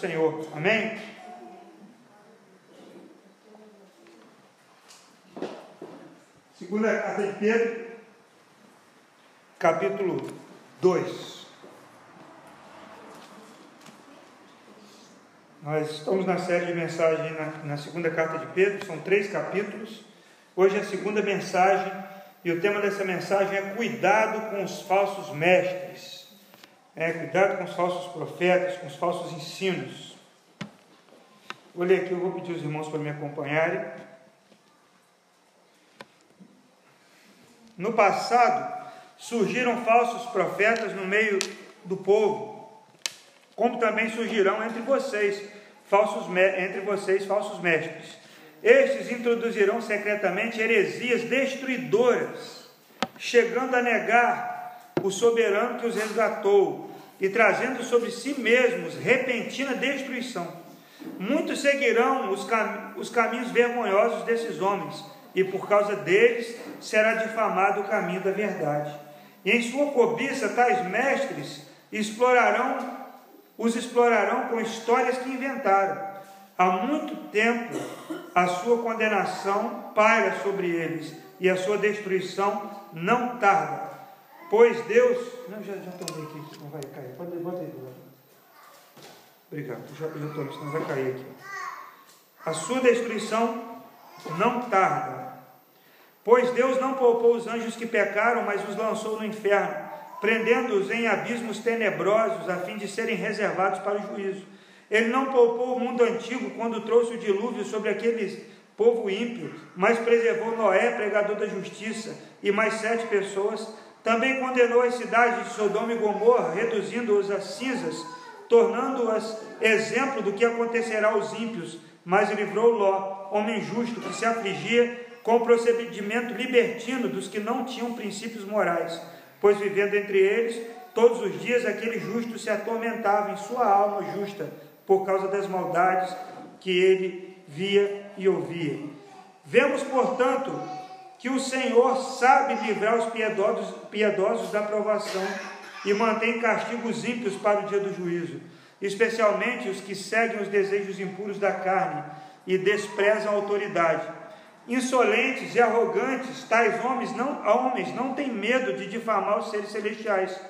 Senhor. Amém? Segunda carta de Pedro, capítulo 2. Nós estamos na série de mensagens na, na segunda carta de Pedro, são três capítulos. Hoje é a segunda mensagem e o tema dessa mensagem é cuidado com os falsos mestres. É, cuidado com os falsos profetas, com os falsos ensinos. Vou ler aqui, eu vou pedir os irmãos para me acompanharem. No passado, surgiram falsos profetas no meio do povo, como também surgirão entre vocês falsos entre vocês falsos mestres. Estes introduzirão secretamente heresias destruidoras, chegando a negar o soberano que os resgatou e trazendo sobre si mesmos repentina destruição. Muitos seguirão os, cam os caminhos vergonhosos desses homens, e por causa deles será difamado o caminho da verdade. E em sua cobiça, tais mestres explorarão, os explorarão com histórias que inventaram Há muito tempo a sua condenação paira sobre eles e a sua destruição não tarda. Pois Deus. Não, já, já tomei aqui, não vai cair. Pode, bota aí do lado. Obrigado, já, já tomei, senão vai cair aqui. A sua destruição não tarda. Pois Deus não poupou os anjos que pecaram, mas os lançou no inferno, prendendo-os em abismos tenebrosos, a fim de serem reservados para o juízo. Ele não poupou o mundo antigo quando trouxe o dilúvio sobre aqueles povo ímpio, mas preservou Noé, pregador da justiça, e mais sete pessoas. Também condenou as cidades de Sodoma e Gomorra, reduzindo-os a cinzas, tornando-as exemplo do que acontecerá aos ímpios. Mas livrou Ló, homem justo, que se afligia com o procedimento libertino dos que não tinham princípios morais, pois vivendo entre eles, todos os dias aquele justo se atormentava em sua alma justa por causa das maldades que ele via e ouvia. Vemos, portanto, que o Senhor sabe livrar os piedosos, piedosos da provação e mantém castigos ímpios para o dia do juízo, especialmente os que seguem os desejos impuros da carne e desprezam a autoridade. Insolentes e arrogantes, tais homens não, homens não têm medo de difamar os seres celestiais.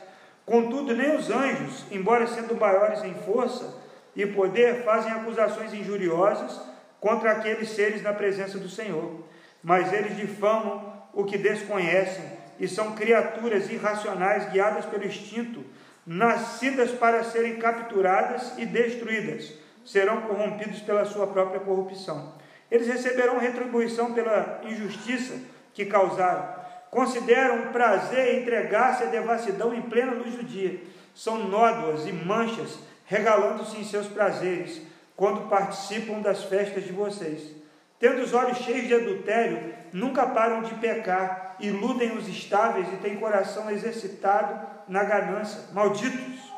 Contudo, nem os anjos, embora sendo maiores em força, e poder fazem acusações injuriosas contra aqueles seres na presença do Senhor, mas eles difamam o que desconhecem e são criaturas irracionais guiadas pelo instinto, nascidas para serem capturadas e destruídas, serão corrompidos pela sua própria corrupção. Eles receberão retribuição pela injustiça que causaram. Consideram prazer entregar-se à devassidão em plena luz do dia. São nódoas e manchas regalando-se em seus prazeres, quando participam das festas de vocês. Tendo os olhos cheios de adultério, nunca param de pecar, iludem os estáveis e têm coração exercitado na ganância. Malditos!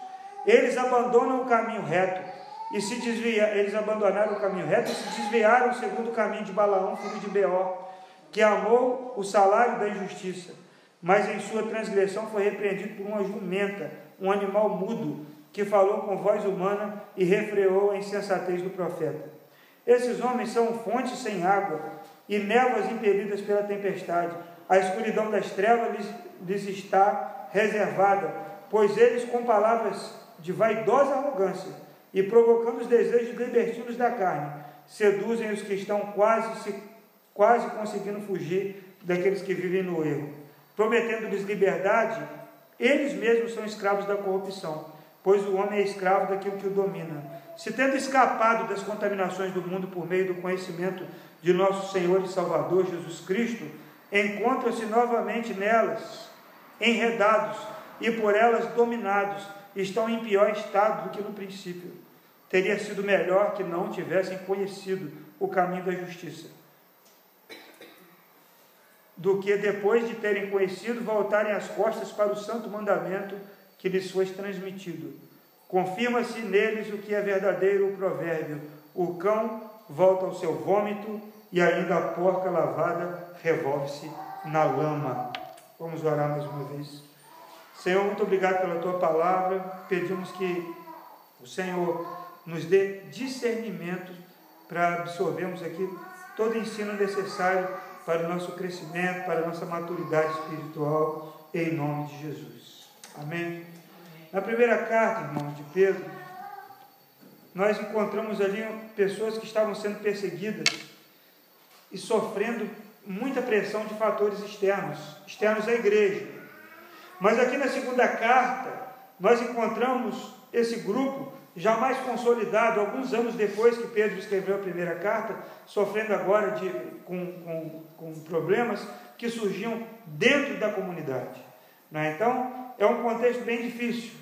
Eles abandonam o caminho reto e se desvia, eles abandonaram o caminho reto e se desviaram segundo o caminho de Balaão, filho de Beor, que amou o salário da injustiça, mas em sua transgressão foi repreendido por uma jumenta, um animal mudo, que falou com voz humana e refreou a insensatez do profeta. Esses homens são fontes sem água e névoas impelidas pela tempestade. A escuridão das trevas lhes, lhes está reservada, pois eles, com palavras de vaidosa arrogância e provocando os desejos libertinos da carne, seduzem os que estão quase, se, quase conseguindo fugir daqueles que vivem no erro. Prometendo-lhes liberdade, eles mesmos são escravos da corrupção pois o homem é escravo daquilo que o domina. Se tendo escapado das contaminações do mundo por meio do conhecimento de nosso Senhor e Salvador Jesus Cristo, encontram-se novamente nelas, enredados e por elas dominados, estão em pior estado do que no princípio. Teria sido melhor que não tivessem conhecido o caminho da justiça, do que depois de terem conhecido voltarem as costas para o santo mandamento que lhes foi transmitido. Confirma-se neles o que é verdadeiro o provérbio: o cão volta ao seu vômito e ainda a porca lavada revolve-se na lama. Vamos orar mais uma vez. Senhor, muito obrigado pela tua palavra. Pedimos que o Senhor nos dê discernimento para absorvermos aqui todo o ensino necessário para o nosso crescimento, para a nossa maturidade espiritual, em nome de Jesus. Amém? Na primeira carta, irmãos, de Pedro, nós encontramos ali pessoas que estavam sendo perseguidas e sofrendo muita pressão de fatores externos, externos à igreja. Mas aqui na segunda carta, nós encontramos esse grupo já mais consolidado, alguns anos depois que Pedro escreveu a primeira carta, sofrendo agora de, com, com, com problemas que surgiam dentro da comunidade. Né? Então, é um contexto bem difícil,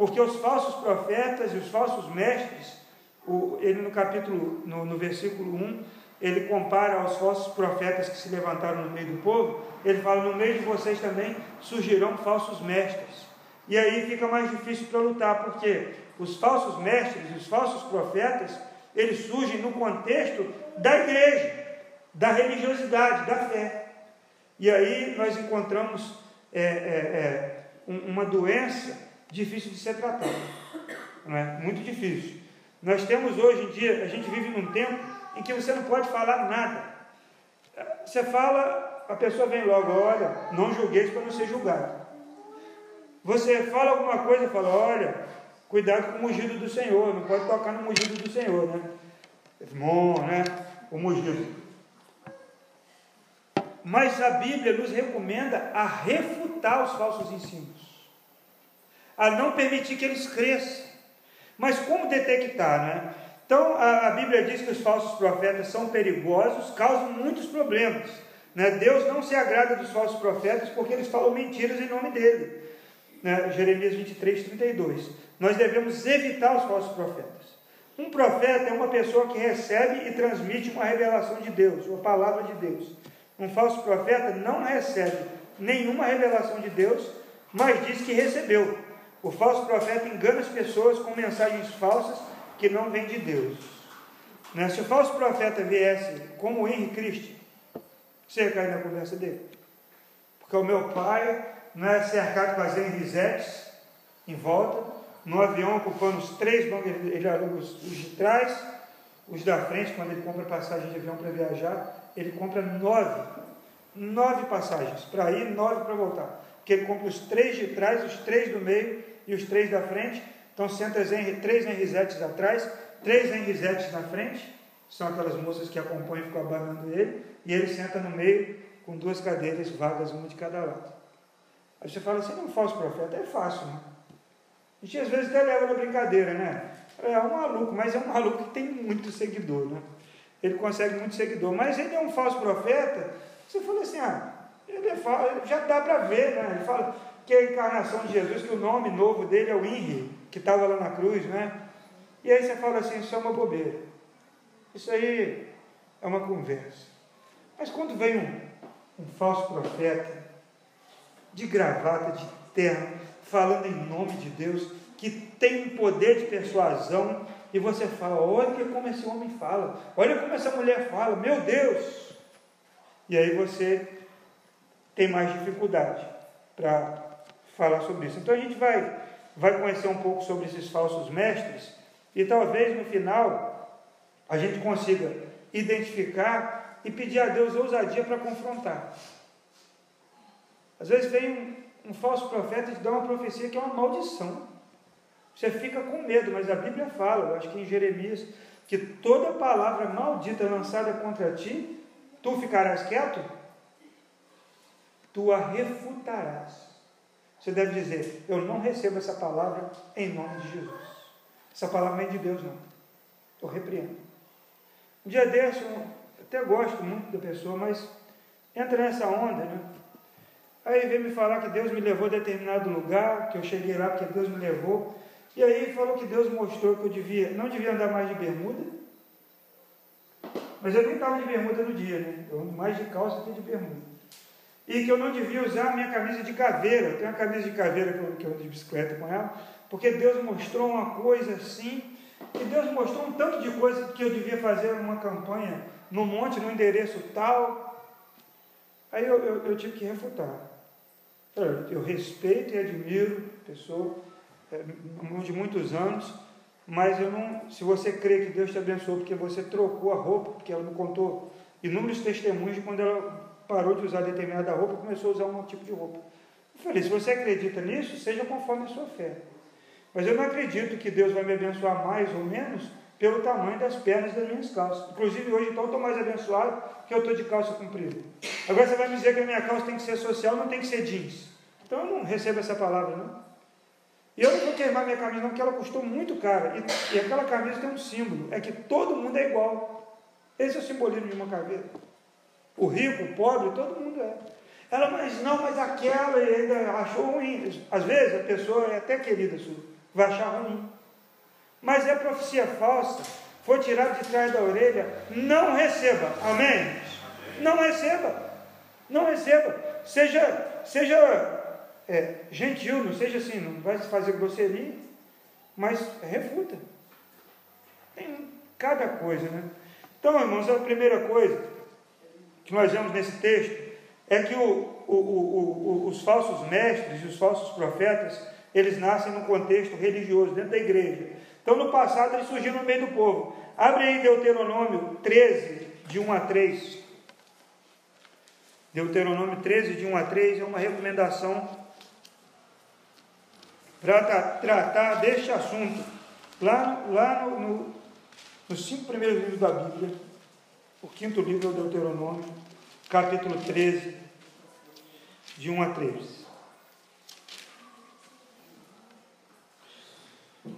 porque os falsos profetas e os falsos mestres, o, ele no capítulo, no, no versículo 1, ele compara aos falsos profetas que se levantaram no meio do povo, ele fala: no meio de vocês também surgirão falsos mestres. E aí fica mais difícil para lutar, porque os falsos mestres, os falsos profetas, eles surgem no contexto da igreja, da religiosidade, da fé. E aí nós encontramos é, é, é, uma doença difícil de ser tratada. Não é? Muito difícil. Nós temos hoje em dia, a gente vive num tempo em que você não pode falar nada. Você fala, a pessoa vem logo, olha, não julgueis para não ser julgado. Você fala alguma coisa fala, olha, cuidado com o mugido do Senhor, não pode tocar no mugido do Senhor, né? Bom, né? O mugido. Mas a Bíblia nos recomenda a refutar os falsos ensinos, a não permitir que eles cresçam. Mas como detectar, né? Então a, a Bíblia diz que os falsos profetas são perigosos, causam muitos problemas. Né? Deus não se agrada dos falsos profetas porque eles falam mentiras em nome dele. Né? Jeremias 23, 32. Nós devemos evitar os falsos profetas. Um profeta é uma pessoa que recebe e transmite uma revelação de Deus, uma palavra de Deus. Um falso profeta não recebe nenhuma revelação de Deus, mas diz que recebeu. O falso profeta engana as pessoas com mensagens falsas que não vêm de Deus. Né? Se o falso profeta viesse como Henry Christie, você ia cair na conversa dele. Porque o meu pai não é cercado com as Henrisettes em volta, no avião ocupando os três bancos, ele aluga os, os de trás, os da frente, quando ele compra passagem de avião para viajar, ele compra nove, nove passagens para ir, nove para voltar. Porque ele compra os três de trás, os três do meio e os três da frente. Então senta três Henrisettes atrás, três Henrisettes na frente, são aquelas moças que acompanham e ficam abanando ele, e ele senta no meio com duas cadeiras vagas, uma de cada lado. Aí você fala assim, não é falso profeta, é fácil, né? A gente às vezes até leva na brincadeira, né? É um maluco, mas é um maluco que tem muito seguidor, né? Ele consegue muito seguidor, mas ele é um falso profeta. Você fala assim, ah, ele é falso, já dá para ver, né? Ele fala que a encarnação de Jesus, que o nome novo dele é o Inri, que estava lá na cruz, né? E aí você fala assim, isso é uma bobeira. Isso aí é uma conversa. Mas quando vem um, um falso profeta, de gravata, de terno, falando em nome de Deus, que tem um poder de persuasão, e você fala: olha como esse homem fala, olha como essa mulher fala, meu Deus! E aí você tem mais dificuldade para falar sobre isso. Então a gente vai, vai conhecer um pouco sobre esses falsos mestres, e talvez no final a gente consiga identificar e pedir a Deus ousadia para confrontar. Às vezes vem um, um falso profeta e te dá uma profecia que é uma maldição. Você fica com medo, mas a Bíblia fala, eu acho que em Jeremias, que toda palavra maldita lançada contra ti, tu ficarás quieto, tu a refutarás. Você deve dizer: Eu não recebo essa palavra em nome de Jesus. Essa palavra não é de Deus, não. Eu repreendo. Um dia desse, eu até gosto muito da pessoa, mas entra nessa onda, né? Aí veio me falar que Deus me levou a determinado lugar, que eu cheguei lá porque Deus me levou. E aí falou que Deus mostrou que eu devia, não devia andar mais de bermuda. Mas eu nem estava de bermuda no dia, né? Eu ando mais de calça que de bermuda. E que eu não devia usar a minha camisa de caveira. Eu tenho uma camisa de caveira que eu, que eu ando de bicicleta com ela, porque Deus mostrou uma coisa assim, e Deus mostrou um tanto de coisa que eu devia fazer uma campanha no monte, no endereço tal. Aí eu, eu, eu tive que refutar. Eu respeito e admiro a pessoa é, de muitos anos, mas eu não, se você crê que Deus te abençoou porque você trocou a roupa, porque ela me contou inúmeros testemunhos de quando ela parou de usar determinada roupa e começou a usar um tipo de roupa. Eu falei, se você acredita nisso, seja conforme a sua fé. Mas eu não acredito que Deus vai me abençoar mais ou menos pelo tamanho das pernas das minhas calças. Inclusive hoje então eu estou mais abençoado que eu estou de calça comprida. Agora você vai me dizer que a minha calça tem que ser social, não tem que ser jeans. Então eu não recebo essa palavra, não. E eu não vou queimar minha camisa, não, porque ela custou muito cara. E, e aquela camisa tem um símbolo: é que todo mundo é igual. Esse é o simbolismo de uma camisa. O rico, o pobre, todo mundo é. Ela, mas não, mas aquela ainda achou ruim. Às vezes a pessoa é até querida sua, vai achar ruim. Mas é profecia falsa, foi tirado de trás da orelha, não receba. Amém? Não receba. Não receba. Seja, seja é, gentil, não seja assim, não vai fazer grosseria, mas refuta. Tem cada coisa, né? Então, irmãos, a primeira coisa que nós vemos nesse texto é que o, o, o, os falsos mestres e os falsos profetas, eles nascem no contexto religioso, dentro da igreja. Então, no passado, eles surgiram no meio do povo. Abre aí Deuteronômio 13, de 1 a 3. Deuteronômio 13, de 1 a 3, é uma recomendação para tratar deste assunto, lá, lá no, no, nos cinco primeiros livros da Bíblia, o quinto livro é o Deuteronômio, capítulo 13, de 1 a 3.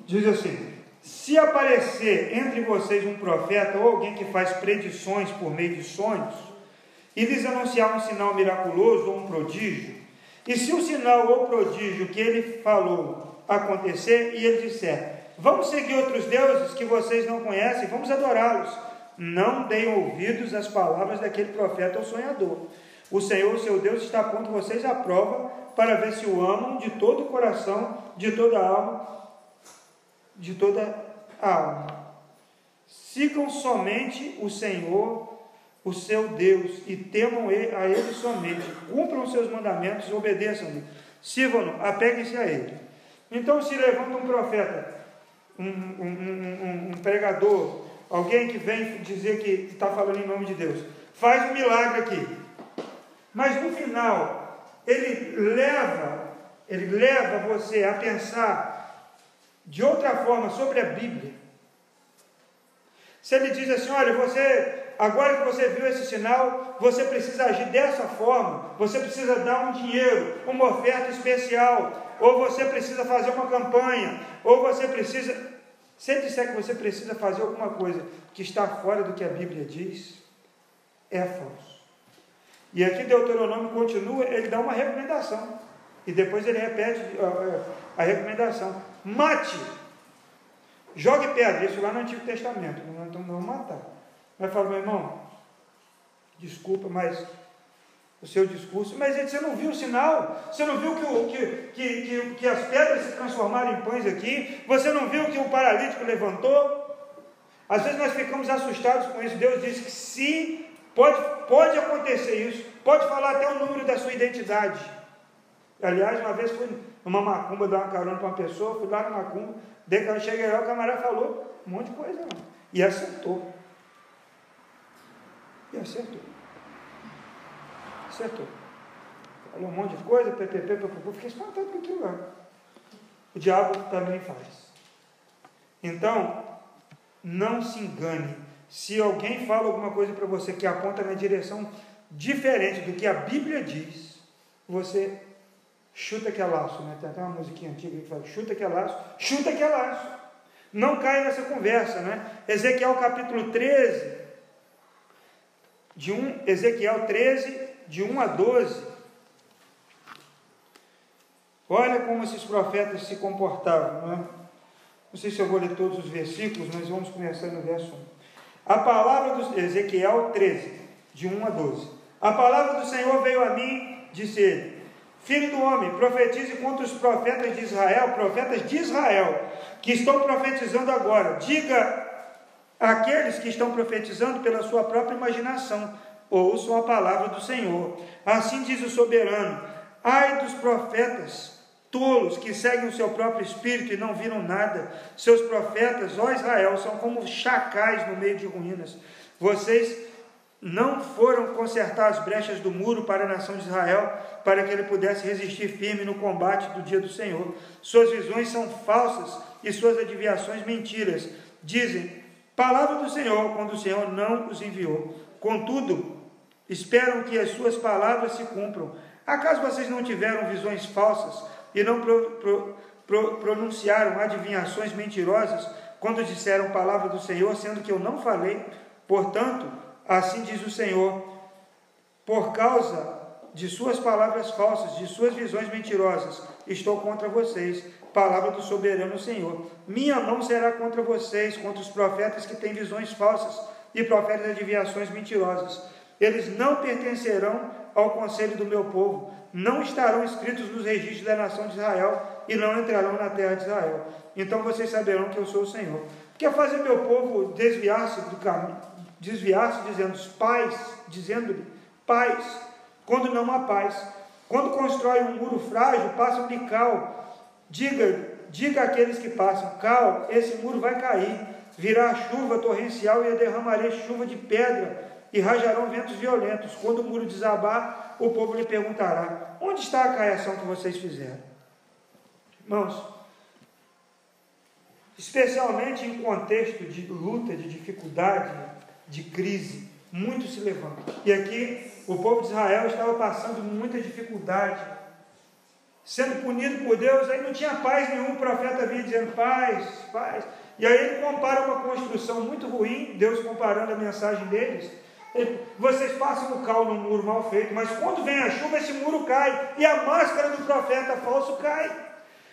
Diz assim: Se aparecer entre vocês um profeta ou alguém que faz predições por meio de sonhos, e lhes anunciar um sinal miraculoso ou um prodígio, e se o sinal ou prodígio que ele falou acontecer, e ele disser: Vamos seguir outros deuses que vocês não conhecem, vamos adorá-los. Não deem ouvidos às palavras daquele profeta ou sonhador. O Senhor, seu Deus, está pondo vocês à prova para ver se o amam de todo o coração, de toda a alma, de toda a alma. Sigam somente o Senhor o seu Deus e temam a Ele somente, cumpram os seus mandamentos e obedeçam-lhe, sirvam-no, apeguem-se a Ele. Então, se levanta um profeta, um, um, um, um pregador, alguém que vem dizer que está falando em nome de Deus, faz um milagre aqui, mas no final, ele leva, ele leva você a pensar de outra forma sobre a Bíblia. Se ele diz assim: olha, você Agora que você viu esse sinal, você precisa agir dessa forma. Você precisa dar um dinheiro, uma oferta especial, ou você precisa fazer uma campanha, ou você precisa. Se ele disser que você precisa fazer alguma coisa que está fora do que a Bíblia diz, é falso. E aqui Deuteronômio continua, ele dá uma recomendação. E depois ele repete a recomendação: mate, jogue pedra. Isso lá no Antigo Testamento, não vamos matar. Mas fala, meu irmão, desculpa, mas o seu discurso, mas você não viu o sinal? Você não viu que, que, que, que, que as pedras se transformaram em pães aqui? Você não viu que o paralítico levantou? Às vezes nós ficamos assustados com isso. Deus disse que se pode, pode acontecer isso, pode falar até o número da sua identidade. Aliás, uma vez fui numa macumba dar uma carona para uma pessoa, fui lá na macumba, daí quando cheguei lá, o camarada falou um monte de coisa, não. e acertou. E acertou. Acertou. Falou um monte de coisa, ppp, ppp, fiquei espantado com aquilo lá. O diabo também faz. Então, não se engane. Se alguém fala alguma coisa para você que aponta na direção diferente do que a Bíblia diz, você chuta que é laço, né? Tem até uma musiquinha antiga que fala, chuta que é laço, chuta que é laço. Não cai nessa conversa, né? Ezequiel capítulo 13, de 1, Ezequiel 13, de 1 a 12. Olha como esses profetas se comportavam. Não, é? não sei se eu vou ler todos os versículos, mas vamos começar no verso 1. A palavra do Ezequiel 13, de 1 a 12. A palavra do Senhor veio a mim, disse ele: Filho do homem, profetize contra os profetas de Israel, profetas de Israel, que estão profetizando agora. Diga Aqueles que estão profetizando pela sua própria imaginação, ouçam a palavra do Senhor. Assim diz o soberano: Ai dos profetas tolos que seguem o seu próprio espírito e não viram nada. Seus profetas, ó Israel, são como chacais no meio de ruínas. Vocês não foram consertar as brechas do muro para a nação de Israel, para que ele pudesse resistir firme no combate do dia do Senhor. Suas visões são falsas e suas adivinhações mentiras. Dizem, palavra do Senhor, quando o Senhor não os enviou. Contudo, esperam que as suas palavras se cumpram. Acaso vocês não tiveram visões falsas e não pro, pro, pro, pronunciaram adivinhações mentirosas quando disseram palavra do Senhor, sendo que eu não falei? Portanto, assim diz o Senhor, por causa de suas palavras falsas, de suas visões mentirosas, estou contra vocês. Palavra do soberano Senhor. Minha mão será contra vocês, contra os profetas que têm visões falsas e profetas de adivinhações mentirosas. Eles não pertencerão ao conselho do meu povo, não estarão escritos nos registros da nação de Israel e não entrarão na terra de Israel. Então vocês saberão que eu sou o Senhor. Quer fazer meu povo desviar-se do caminho, desviar-se dizendo pais, dizendo-lhe paz, quando não há paz. Quando constrói um muro frágil, passa um cal. Diga, diga àqueles que passam, cal, esse muro vai cair, virá chuva torrencial e eu derramarei chuva de pedra e rajarão ventos violentos. Quando o muro desabar, o povo lhe perguntará: Onde está a caiação que vocês fizeram? Irmãos, especialmente em contexto de luta, de dificuldade, de crise, muito se levanta. E aqui o povo de Israel estava passando muita dificuldade, sendo punido por Deus, aí não tinha paz nenhum, o profeta vinha dizendo paz, paz. E aí ele compara uma construção muito ruim, Deus comparando a mensagem deles. Vocês passam o cal no muro mal feito, mas quando vem a chuva, esse muro cai, e a máscara do profeta falso cai.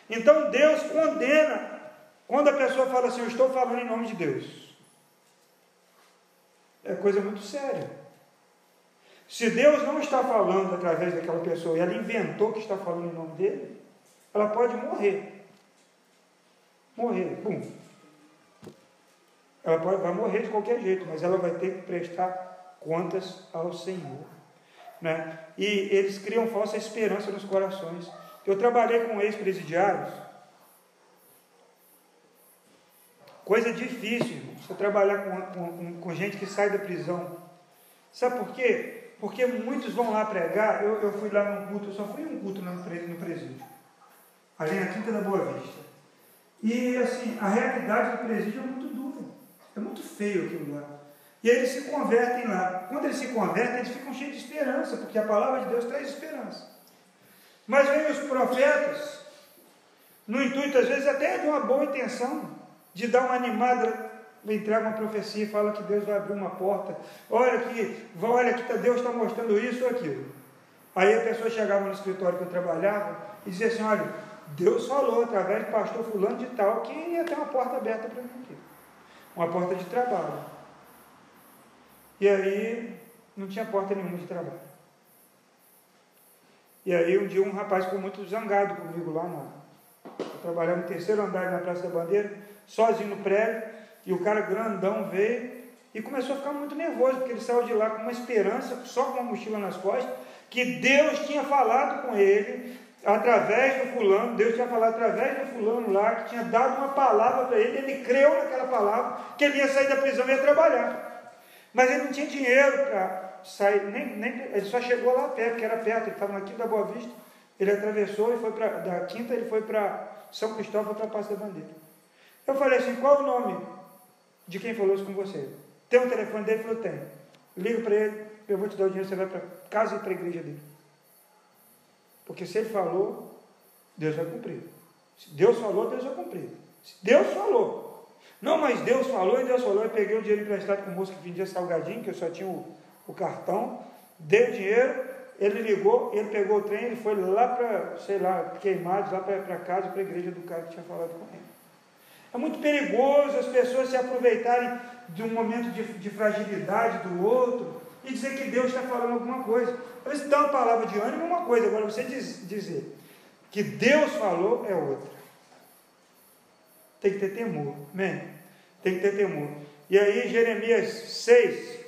Então Deus condena quando a pessoa fala assim, eu estou falando em nome de Deus. É coisa muito séria. Se Deus não está falando através daquela pessoa e ela inventou que está falando em nome dele, ela pode morrer. Morrer, pum. Ela pode, vai morrer de qualquer jeito, mas ela vai ter que prestar contas ao Senhor. Né? E eles criam falsa esperança nos corações. Eu trabalhei com ex-presidiários. Coisa difícil, você trabalhar com, com, com gente que sai da prisão. Sabe por quê? Porque muitos vão lá pregar. Eu, eu fui lá num culto, eu só fui um culto no, no presídio, ali na Quinta da Boa Vista. E assim, a realidade do presídio é muito dura, é muito feio aquilo lá. E aí eles se convertem lá. Quando eles se convertem, eles ficam cheios de esperança, porque a palavra de Deus traz esperança. Mas vem os profetas, no intuito, às vezes, até de uma boa intenção, de dar uma animada entrega uma profecia e fala que Deus vai abrir uma porta. Olha que, olha que Deus está mostrando isso ou aquilo. Aí a pessoa chegava no escritório que eu trabalhava e dizia assim, olha, Deus falou através do pastor fulano de tal que ia ter uma porta aberta para mim aqui. Uma porta de trabalho. E aí não tinha porta nenhuma de trabalho. E aí um dia um rapaz ficou muito zangado comigo lá na. Trabalhava no terceiro andar na Praça da Bandeira, sozinho no prédio. E o cara grandão veio e começou a ficar muito nervoso, porque ele saiu de lá com uma esperança, só com uma mochila nas costas, que Deus tinha falado com ele, através do fulano, Deus tinha falado através do fulano lá, que tinha dado uma palavra para ele, ele creu naquela palavra, que ele ia sair da prisão e ia trabalhar. Mas ele não tinha dinheiro para sair, nem, nem, ele só chegou lá perto, que era perto, ele estava na Quinta Boa Vista, ele atravessou e foi para, da Quinta ele foi para São Cristóvão, para a Praça da Bandeira. Eu falei assim, qual o nome? de quem falou isso com você. Tem um telefone dele? Ele falou, tem. Liga para ele, eu vou te dar o dinheiro, você vai para casa e para a igreja dele. Porque se ele falou, Deus vai cumprir. Se Deus falou, Deus vai cumprir. Se Deus falou. Não, mas Deus falou e Deus falou. Eu peguei o dinheiro emprestado com o moço que vendia salgadinho, que eu só tinha o, o cartão, dei o dinheiro, ele ligou, ele pegou o trem, ele foi lá para, sei lá, queimados, lá para casa, para a igreja do cara que tinha falado com ele. É muito perigoso as pessoas se aproveitarem de um momento de, de fragilidade do outro e dizer que Deus está falando alguma coisa. Às vezes dá uma palavra de ânimo é uma coisa, agora você diz, dizer que Deus falou é outra. Tem que ter temor, amém? Tem que ter temor. E aí, Jeremias 6,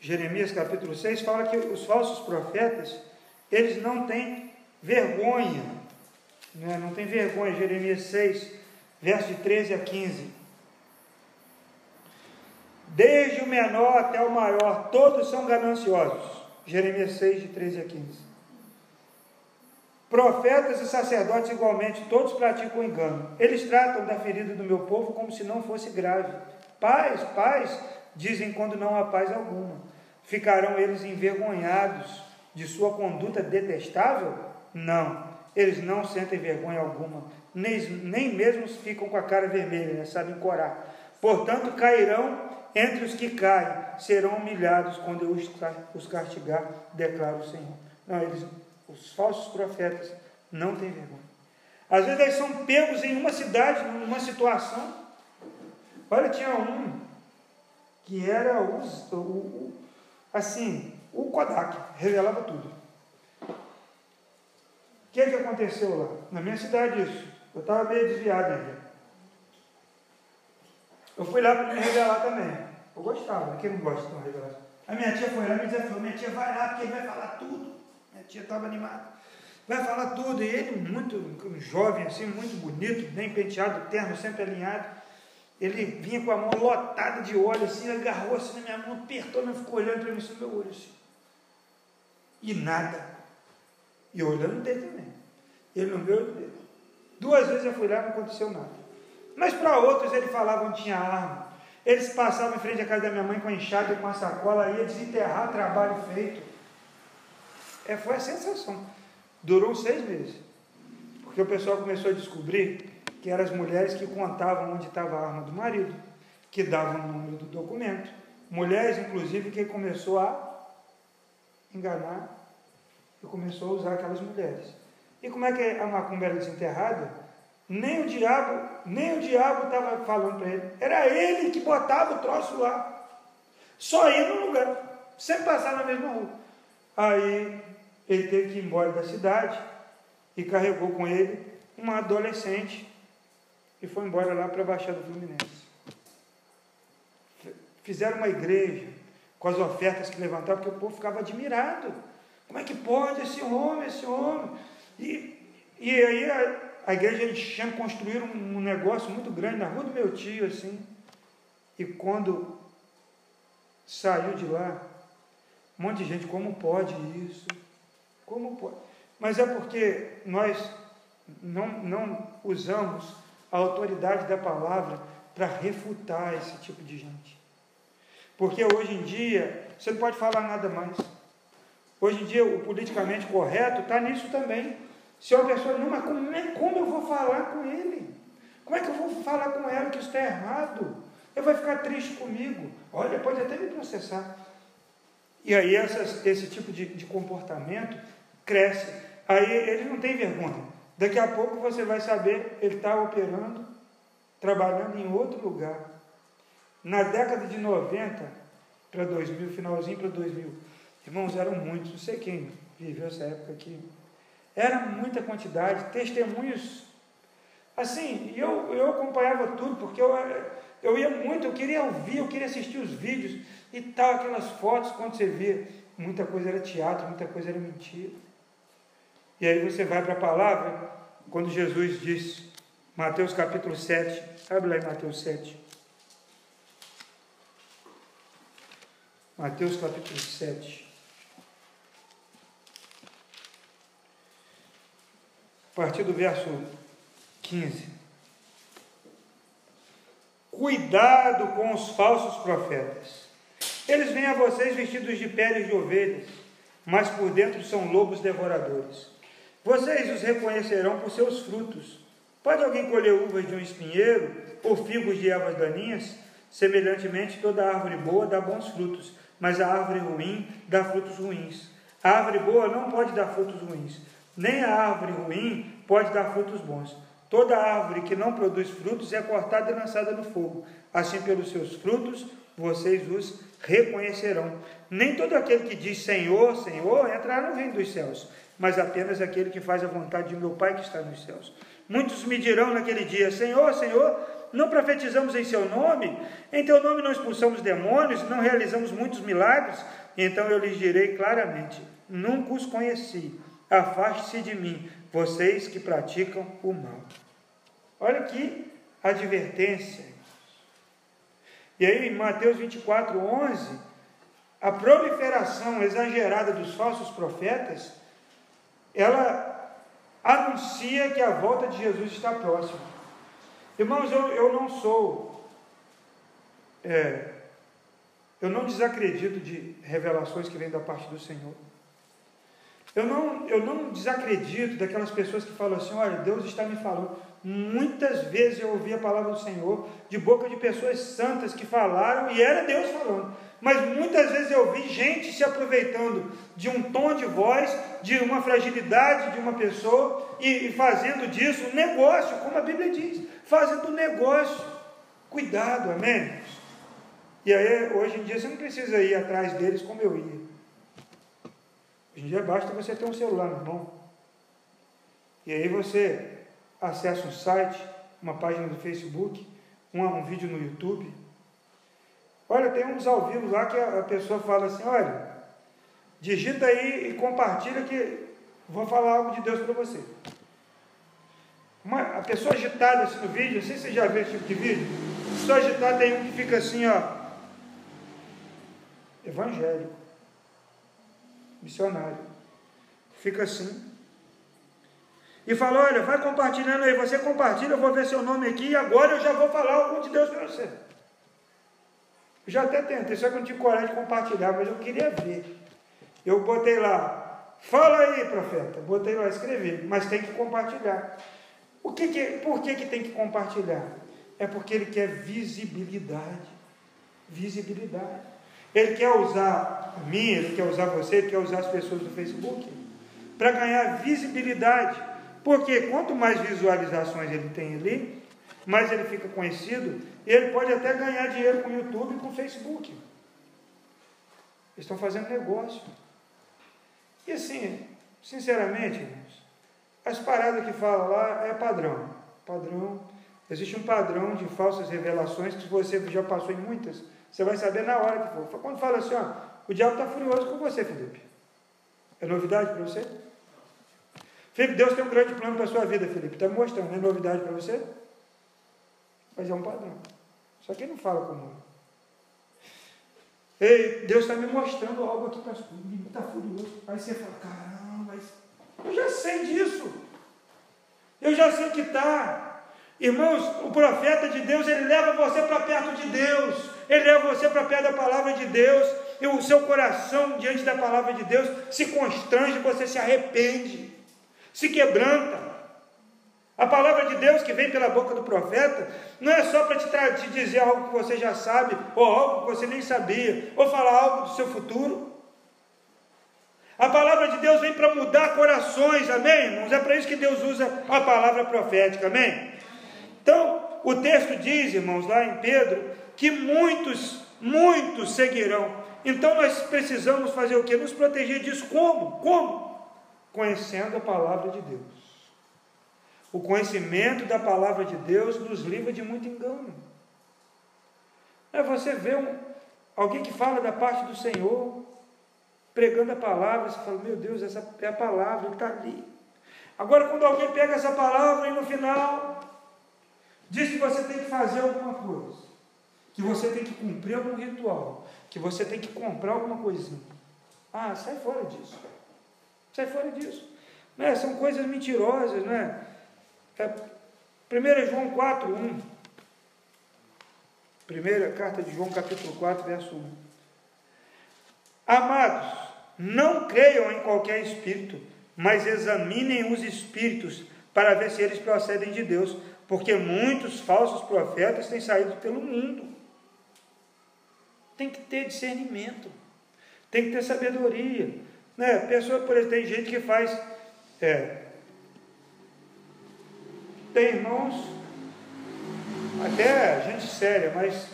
Jeremias capítulo 6, fala que os falsos profetas, eles não têm vergonha, né? não tem vergonha, Jeremias 6, verso de 13 a 15. Desde o menor até o maior, todos são gananciosos. Jeremias 6, de 13 a 15. Profetas e sacerdotes igualmente, todos praticam engano. Eles tratam da ferida do meu povo como se não fosse grave. Paz, paz, dizem quando não há paz alguma. Ficarão eles envergonhados de sua conduta detestável? Não, eles não sentem vergonha alguma, nem, nem mesmo ficam com a cara vermelha, né? sabem corar. Portanto, cairão entre os que caem, serão humilhados quando eu os castigar, declara o Senhor. Não, eles os falsos profetas não têm vergonha. Às vezes eles são pegos em uma cidade, numa situação. Olha, tinha um que era o, o assim, o Kodak, revelava tudo. O que, que aconteceu lá? Na minha cidade isso. Eu estava meio desviado ainda. Eu fui lá para me revelar também. Eu gostava, quem não gosta de uma revelação? A minha tia foi lá e me desafiou, minha tia vai lá porque ele vai falar tudo. Tia estava animada. Vai falar tudo. E ele, muito jovem, assim, muito bonito, bem penteado, terno, sempre alinhado. Ele vinha com a mão lotada de óleo, assim, agarrou assim na minha mão, apertou, não ficou olhando para mim no meu olho, assim. E nada. E eu olhando dele também. Ele não viu dele. Duas vezes eu fui lá não aconteceu nada. Mas para outros ele falava onde tinha arma. Eles passavam em frente à casa da minha mãe com a enxada e com a sacola, ia desenterrar trabalho feito. É, foi a sensação. Durou seis meses. Porque o pessoal começou a descobrir que eram as mulheres que contavam onde estava a arma do marido, que davam o número do documento. Mulheres, inclusive, que começou a enganar e começou a usar aquelas mulheres. E como é que a macumba era desenterrada? Nem o diabo, nem o diabo estava falando para ele. Era ele que botava o troço lá. Só ia no lugar. Sempre passar na mesma rua. Aí ele teve que ir embora da cidade e carregou com ele uma adolescente e foi embora lá para a Baixada Fluminense. Fizeram uma igreja com as ofertas que levantaram, porque o povo ficava admirado. Como é que pode esse homem, esse homem? E, e aí a, a igreja enchendo, construíram um negócio muito grande na rua do meu tio, assim. E quando saiu de lá, um monte de gente, como pode isso? Como pode? Mas é porque nós não, não usamos a autoridade da palavra para refutar esse tipo de gente. Porque hoje em dia, você não pode falar nada mais. Hoje em dia, o politicamente correto está nisso também. Se uma pessoa, não, mas como, é, como eu vou falar com ele? Como é que eu vou falar com ela que está errado? Ele vai ficar triste comigo. Olha, pode até me processar. E aí essas, esse tipo de, de comportamento cresce. Aí ele não tem vergonha. Daqui a pouco você vai saber, ele está operando, trabalhando em outro lugar. Na década de 90 para 2000, finalzinho para 2000, irmãos, eram muitos, não sei quem viveu essa época aqui. Era muita quantidade, testemunhos. Assim, eu, eu acompanhava tudo, porque eu, eu ia muito, eu queria ouvir, eu queria assistir os vídeos e tal, aquelas fotos, quando você vê, muita coisa era teatro, muita coisa era mentira. E aí você vai para a palavra, quando Jesus diz, Mateus capítulo 7, abre lá em Mateus 7. Mateus capítulo 7. A partir do verso 15. Cuidado com os falsos profetas. Eles vêm a vocês vestidos de peles de ovelhas, mas por dentro são lobos devoradores. Vocês os reconhecerão por seus frutos. Pode alguém colher uvas de um espinheiro ou figos de ervas daninhas? Semelhantemente, toda árvore boa dá bons frutos, mas a árvore ruim dá frutos ruins. A árvore boa não pode dar frutos ruins, nem a árvore ruim pode dar frutos bons. Toda árvore que não produz frutos é cortada e lançada no fogo. Assim, pelos seus frutos, vocês os reconhecerão. Nem todo aquele que diz Senhor, Senhor, entrará no reino dos céus mas apenas aquele que faz a vontade de meu Pai que está nos céus. Muitos me dirão naquele dia: Senhor, Senhor, não profetizamos em seu nome? Em teu nome não expulsamos demônios? Não realizamos muitos milagres? Então eu lhes direi claramente: Nunca os conheci. Afaste-se de mim, vocês que praticam o mal. Olha a advertência. E aí, em Mateus 24, 11, a proliferação exagerada dos falsos profetas, ela anuncia que a volta de Jesus está próxima. Irmãos, eu, eu não sou, é, eu não desacredito de revelações que vêm da parte do Senhor. Eu não, eu não desacredito daquelas pessoas que falam assim: olha, Deus está me falando. Muitas vezes eu ouvi a palavra do Senhor de boca de pessoas santas que falaram e era Deus falando. Mas muitas vezes eu vi gente se aproveitando de um tom de voz, de uma fragilidade de uma pessoa e, e fazendo disso um negócio, como a Bíblia diz, fazendo negócio. Cuidado, amém? E aí, hoje em dia, você não precisa ir atrás deles como eu ia. Hoje em dia basta você ter um celular na mão. E aí você acessa um site, uma página do Facebook, um, um vídeo no YouTube. Olha, tem uns ao vivo lá que a, pessoa fala assim, olha, digita aí e compartilha que vou falar algo de Deus para você. Uma, a pessoa agitada assim no vídeo, não sei se você já viu esse tipo de vídeo, a pessoa agitada tem um que fica assim, ó, evangélico missionário. Fica assim. E fala: Olha, vai compartilhando aí, você compartilha, eu vou ver seu nome aqui e agora eu já vou falar algo de Deus para você. Eu já até tentei, só que eu não tive coragem de compartilhar, mas eu queria ver. Eu botei lá, fala aí, profeta. Botei lá, escrevi, mas tem que compartilhar. O que que, por que, que tem que compartilhar? É porque ele quer visibilidade. Visibilidade. Ele quer usar a mim, ele quer usar você, ele quer usar as pessoas do Facebook para ganhar visibilidade. Porque quanto mais visualizações ele tem ali, mais ele fica conhecido, ele pode até ganhar dinheiro com o YouTube e com o Facebook. Eles estão fazendo negócio. E assim, sinceramente, irmãos, as paradas que fala lá é padrão. Padrão. Existe um padrão de falsas revelações que você já passou em muitas você vai saber na hora que for. Quando fala assim, ó, o diabo está furioso com você, Felipe. É novidade para você? Felipe, Deus tem um grande plano para a sua vida, Felipe. Está mostrando, é novidade para você? Mas é um padrão. Só que ele não fala como. Ei, Deus está me mostrando algo aqui para o Ele está furioso. Aí você fala, caramba, eu já sei disso. Eu já sei que está. Irmãos, o profeta de Deus, ele leva você para perto de Deus. Ele leva você para perto da palavra de Deus, e o seu coração diante da palavra de Deus se constrange, você se arrepende, se quebranta. A palavra de Deus que vem pela boca do profeta não é só para te, te dizer algo que você já sabe, ou algo que você nem sabia, ou falar algo do seu futuro. A palavra de Deus vem para mudar corações, amém, irmãos? É para isso que Deus usa a palavra profética, amém? Então, o texto diz, irmãos, lá em Pedro, que muitos, muitos seguirão. Então nós precisamos fazer o que? Nos proteger disso. Como? Como? Conhecendo a palavra de Deus. O conhecimento da palavra de Deus nos livra de muito engano. É você vê um, alguém que fala da parte do Senhor, pregando a palavra, você fala, meu Deus, essa é a palavra está ali. Agora, quando alguém pega essa palavra e no final diz que você tem que fazer alguma coisa, que você tem que cumprir algum ritual, que você tem que comprar alguma coisinha. Ah, sai fora disso. Sai fora disso. Né? São coisas mentirosas, né? É, 1 João 4, 1. Primeira carta de João, capítulo 4, verso 1. Amados, não creiam em qualquer espírito, mas examinem os espíritos para ver se eles procedem de Deus, porque muitos falsos profetas têm saído pelo mundo tem que ter discernimento, tem que ter sabedoria. Né? Pessoa, por exemplo, tem gente que faz. É, tem irmãos, até gente séria, mas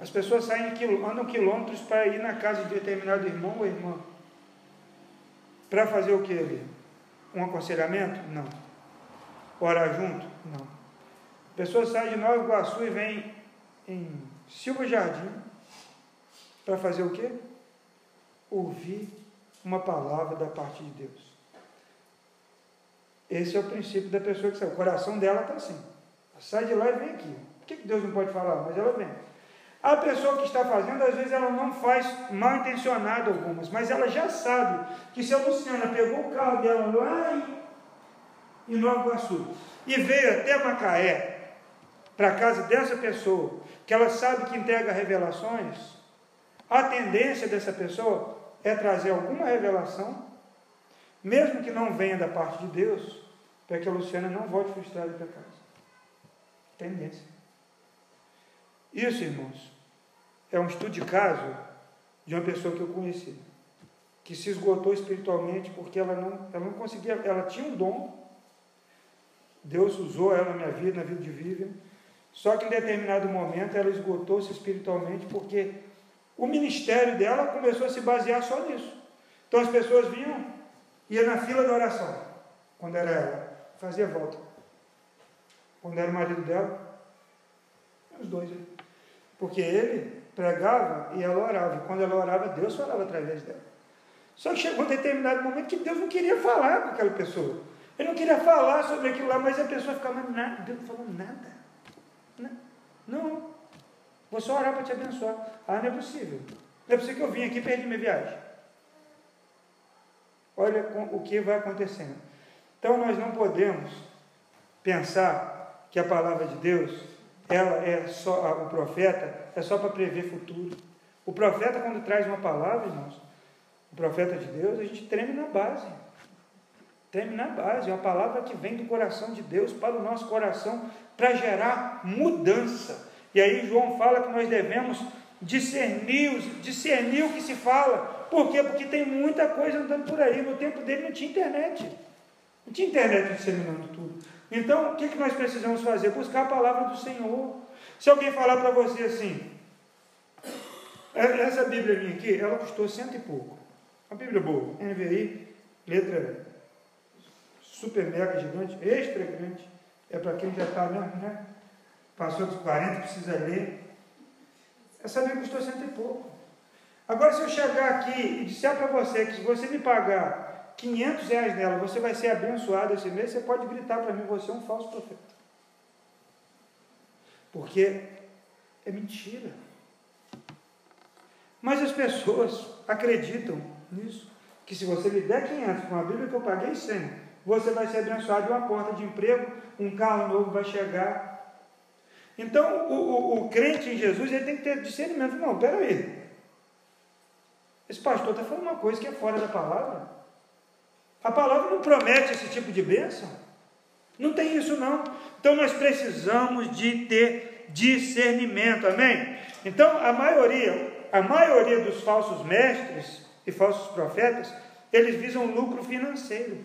as pessoas saem, andam quilômetros para ir na casa de determinado irmão ou irmã. Para fazer o que ali? Um aconselhamento? Não. Orar junto? Não. Pessoas saem de Nova Iguaçu e vêm em Silva Jardim, para fazer o quê? Ouvir uma palavra da parte de Deus. Esse é o princípio da pessoa que sai. O coração dela está assim. Ela sai de lá e vem aqui. Por que Deus não pode falar? Mas ela vem. A pessoa que está fazendo, às vezes ela não faz mal intencionado algumas, mas ela já sabe que se a Luciana pegou o carro dela lá em, em Nova Iguaçu e veio até Macaé, para a casa dessa pessoa, que ela sabe que entrega revelações, a tendência dessa pessoa é trazer alguma revelação, mesmo que não venha da parte de Deus, para que a Luciana não volte frustrada para casa. Tendência. Isso, irmãos, é um estudo de caso de uma pessoa que eu conheci, que se esgotou espiritualmente porque ela não, ela não conseguia, ela tinha um dom, Deus usou ela na minha vida, na vida de Vivian, só que em determinado momento ela esgotou-se espiritualmente porque o ministério dela começou a se basear só nisso. Então as pessoas vinham, ia na fila da oração, quando era ela, fazia volta. Quando era o marido dela, os dois aí. Porque ele pregava e ela orava. Quando ela orava, Deus falava através dela. Só que chegou um determinado momento que Deus não queria falar com aquela pessoa. Ele não queria falar sobre aquilo lá, mas a pessoa ficava nada. Deus não falou nada. Não. não. Vou só orar para te abençoar. Ah, não é possível. Não é possível que eu vim aqui e perdi minha viagem. Olha o que vai acontecendo. Então nós não podemos pensar que a palavra de Deus ela é só, o profeta é só para prever futuro. O profeta, quando traz uma palavra, irmãos, o profeta de Deus, a gente treme na base. Treme na base. É uma palavra que vem do coração de Deus para o nosso coração para gerar mudança. E aí João fala que nós devemos discernir, discernir o que se fala. Por quê? Porque tem muita coisa andando por aí. No tempo dele não tinha internet. Não tinha internet disseminando tudo. Então, o que, que nós precisamos fazer? Buscar a palavra do Senhor. Se alguém falar para você assim, é, essa Bíblia minha aqui, ela custou cento e pouco. Uma Bíblia boa, NVI, letra super mega gigante, extra grande. É para quem já está mesmo, né? Passou dos 40, precisa ler. Essa Bíblia custou cento e pouco. Agora, se eu chegar aqui e disser para você que se você me pagar 500 reais nela, você vai ser abençoado esse mês, você pode gritar para mim, você é um falso profeta. Porque é mentira. Mas as pessoas acreditam nisso. Que se você lhe der 500 com a Bíblia que eu paguei 100, você vai ser abençoado de uma porta de emprego, um carro novo vai chegar. Então, o, o, o crente em Jesus, ele tem que ter discernimento. Não, peraí. Esse pastor está falando uma coisa que é fora da palavra. A palavra não promete esse tipo de bênção. Não tem isso não. Então nós precisamos de ter discernimento, amém? Então a maioria, a maioria dos falsos mestres e falsos profetas, eles visam lucro financeiro.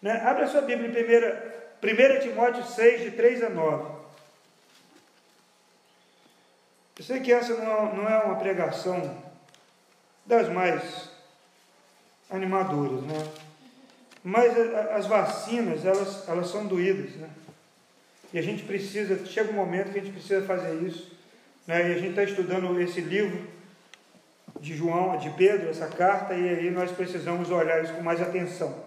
Né? Abra sua Bíblia em 1, 1 Timóteo 6, de 3 a 9. Eu sei que essa não é uma pregação das mais animadoras, né? Mas as vacinas, elas, elas são doídas, né? E a gente precisa, chega um momento que a gente precisa fazer isso. Né? E a gente está estudando esse livro de João, de Pedro, essa carta, e aí nós precisamos olhar isso com mais atenção.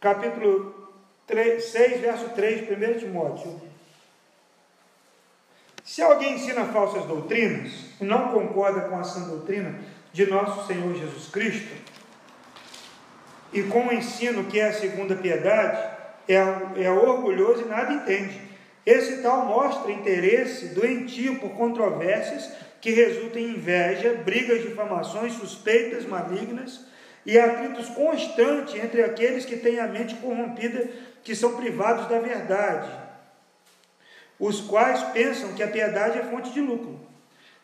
Capítulo 3, 6, verso 3, 1 Timóteo. Se alguém ensina falsas doutrinas e não concorda com a sã doutrina de nosso Senhor Jesus Cristo, e com o ensino que é a segunda piedade, é, é orgulhoso e nada entende. Esse tal mostra interesse doentio por controvérsias que resultam em inveja, brigas, difamações, suspeitas malignas e atritos constantes entre aqueles que têm a mente corrompida, que são privados da verdade, os quais pensam que a piedade é fonte de lucro.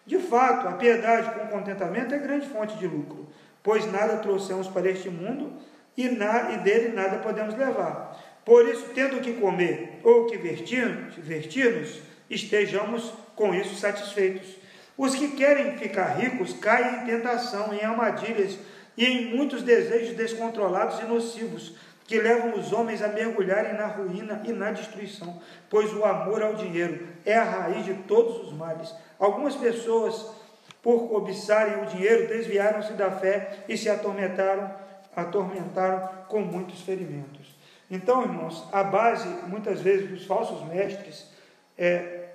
De fato, a piedade com contentamento é grande fonte de lucro, pois nada trouxemos para este mundo e, na, e dele nada podemos levar. Por isso, tendo que comer ou que vestir-nos, estejamos com isso satisfeitos. Os que querem ficar ricos caem em tentação, em armadilhas e em muitos desejos descontrolados e nocivos, que levam os homens a mergulharem na ruína e na destruição, pois o amor ao dinheiro é a raiz de todos os males. Algumas pessoas por cobiçarem o dinheiro, desviaram-se da fé e se atormentaram, atormentaram com muitos ferimentos. Então, irmãos, a base, muitas vezes, dos falsos mestres é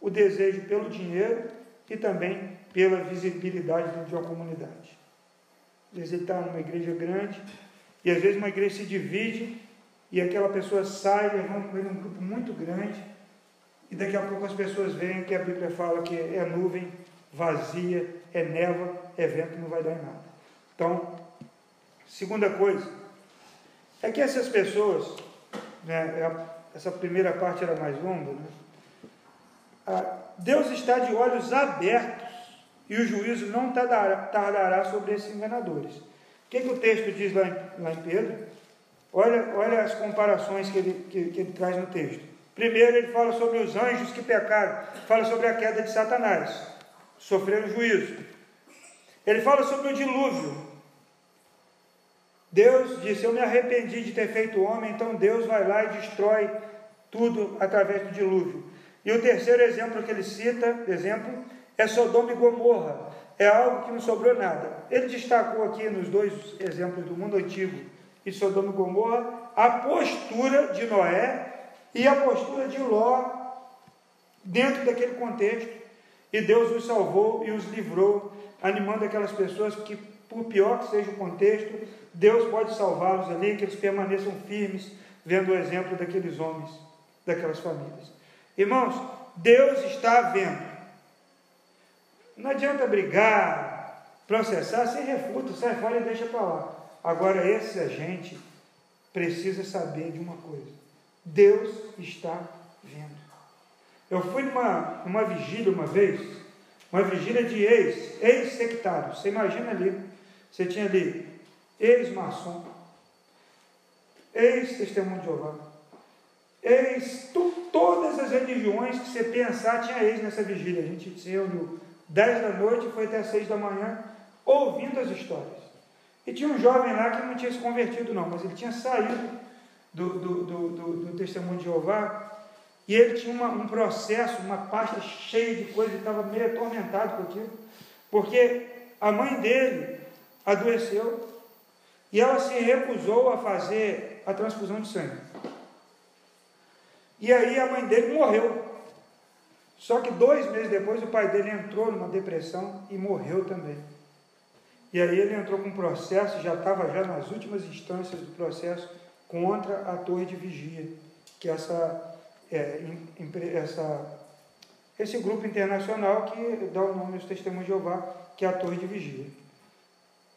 o desejo pelo dinheiro e também pela visibilidade dentro de uma comunidade. Às vezes ele está numa igreja grande e às vezes uma igreja se divide e aquela pessoa sai levando com ele um grupo muito grande e daqui a pouco as pessoas veem que a Bíblia fala que é nuvem vazia, é névoa, é vento, não vai dar em nada. Então, segunda coisa, é que essas pessoas, né, é essa primeira parte era mais longa, né, Deus está de olhos abertos e o juízo não tardará sobre esses enganadores. O que, que o texto diz lá em, lá em Pedro? Olha, olha as comparações que ele, que, que ele traz no texto. Primeiro, ele fala sobre os anjos que pecaram, fala sobre a queda de Satanás, sofreram juízo. Ele fala sobre o dilúvio. Deus disse: Eu me arrependi de ter feito homem, então Deus vai lá e destrói tudo através do dilúvio. E o terceiro exemplo que ele cita, exemplo, é Sodoma e Gomorra. É algo que não sobrou nada. Ele destacou aqui nos dois exemplos do mundo antigo e Sodoma e Gomorra a postura de Noé e a postura de Ló dentro daquele contexto. E Deus os salvou e os livrou, animando aquelas pessoas que, por pior que seja o contexto, Deus pode salvá-los ali, que eles permaneçam firmes, vendo o exemplo daqueles homens, daquelas famílias. Irmãos, Deus está vendo. Não adianta brigar, processar, sem refuta, sai fora e deixa para lá. Agora, essa gente precisa saber de uma coisa: Deus está vendo. Eu fui numa, numa vigília uma vez, uma vigília de ex, ex-sectários. Você imagina ali, você tinha ali ex-maçom, ex-testemunho de Jeová, ex, tu, todas as religiões que você pensar tinha ex nessa vigília. A gente se reuniu 10 da noite e foi até 6 da manhã ouvindo as histórias. E tinha um jovem lá que não tinha se convertido não, mas ele tinha saído do, do, do, do, testemunho de Jeová e ele tinha uma, um processo, uma pasta cheia de coisas, ele estava meio atormentado com aquilo, porque a mãe dele adoeceu e ela se recusou a fazer a transfusão de sangue. E aí a mãe dele morreu. Só que dois meses depois o pai dele entrou numa depressão e morreu também. E aí ele entrou com um processo, já estava já nas últimas instâncias do processo contra a torre de vigia, que é essa, é, essa, esse grupo internacional que dá o nome aos testemunhos de Jeová, que é a torre de vigia.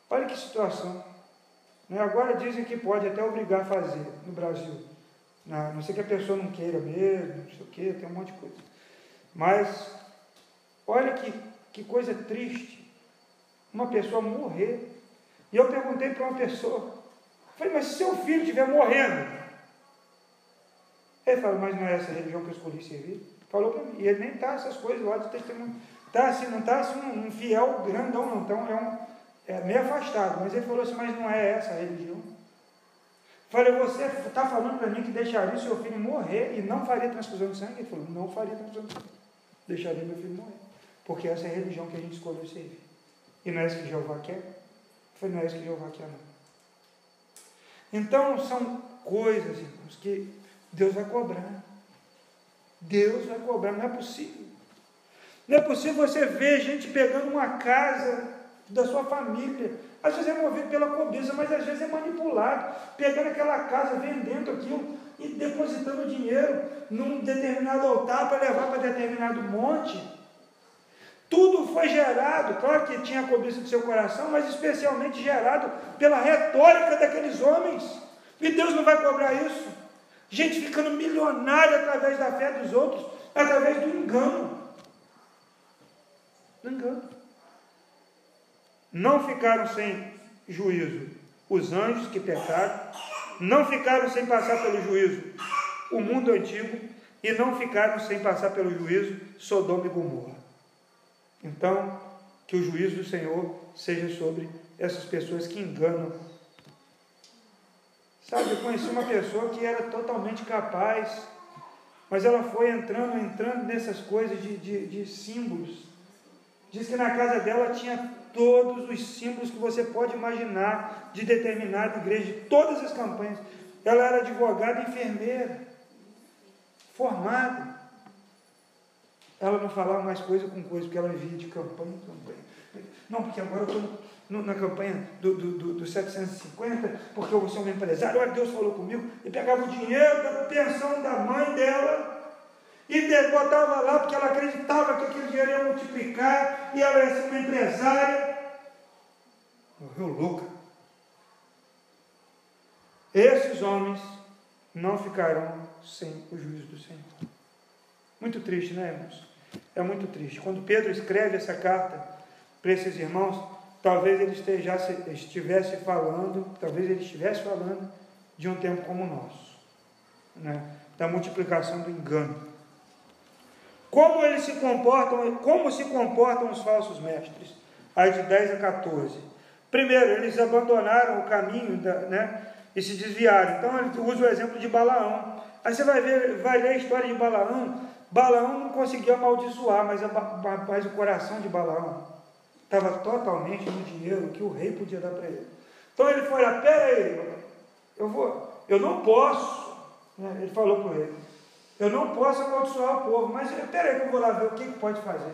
Olha que situação. Né? Agora dizem que pode até obrigar a fazer no Brasil. Não, não sei que a pessoa não queira mesmo, não sei o que, tem um monte de coisa. Mas, olha que, que coisa triste, uma pessoa morrer. E eu perguntei para uma pessoa, falei, mas se seu filho estiver morrendo, ele falou, mas não é essa religião que eu escolhi servir? Falou para mim, e ele nem está essas coisas lá de testemunho. Tá assim, não está assim um, um, fiel grandão, não. Então é, um, é meio afastado. Mas ele falou assim, mas não é essa a religião. Falei, você está falando para mim que deixaria o seu filho morrer e não faria transfusão de sangue? Ele falou, não faria transfusão de sangue. Deixaria meu filho morrer. Porque essa é a religião que a gente escolheu servir. E não é isso que Jeová quer? Foi não é isso que Jeová quer, não. Então, são coisas, irmãos, que Deus vai cobrar. Deus vai cobrar, não é possível. Não é possível você ver gente pegando uma casa da sua família. Às vezes é movido pela cobiça, mas às vezes é manipulado, pegando aquela casa, vendendo aquilo e depositando dinheiro num determinado altar para levar para determinado monte. Tudo foi gerado, claro que tinha a cobiça do seu coração, mas especialmente gerado pela retórica daqueles homens. E Deus não vai cobrar isso. Gente ficando milionária através da fé dos outros, através do engano. Do engano não ficaram sem juízo os anjos que pecaram, não ficaram sem passar pelo juízo o mundo antigo e não ficaram sem passar pelo juízo Sodoma e Gomorra. Então, que o juízo do Senhor seja sobre essas pessoas que enganam. Sabe, eu conheci uma pessoa que era totalmente capaz, mas ela foi entrando, entrando nessas coisas de, de, de símbolos Diz que na casa dela tinha todos os símbolos que você pode imaginar de determinada igreja, de todas as campanhas. Ela era advogada e enfermeira, formada. Ela não falava mais coisa com coisa, porque ela vivia de campanha em campanha. Não, porque agora eu estou na campanha do, do, do, do 750, porque eu sou um empresário. Olha, Deus falou comigo. E pegava o dinheiro da pensão da mãe dela e botava lá porque ela acreditava que aquele dinheiro ia multiplicar e ela ia ser uma empresária. Morreu louca. Esses homens não ficarão sem o juízo do Senhor. Muito triste, né, irmãos? É muito triste. Quando Pedro escreve essa carta para esses irmãos, talvez ele estejasse, estivesse falando, talvez ele estivesse falando de um tempo como o nosso, né? da multiplicação do engano. Como eles se comportam, como se comportam os falsos mestres? Aí de 10 a 14. Primeiro, eles abandonaram o caminho da, né, e se desviaram. Então ele usa o exemplo de Balaão. Aí você vai ver, vai ler a história de Balaão. Balaão não conseguiu amaldiçoar, mas, mas o coração de Balaão estava totalmente no dinheiro que o rei podia dar para ele. Então ele foi lá, pera aí, eu vou, eu não posso. Né, ele falou para o rei, eu não posso amaldiçoar o povo, mas peraí que eu vou lá ver o que, que pode fazer.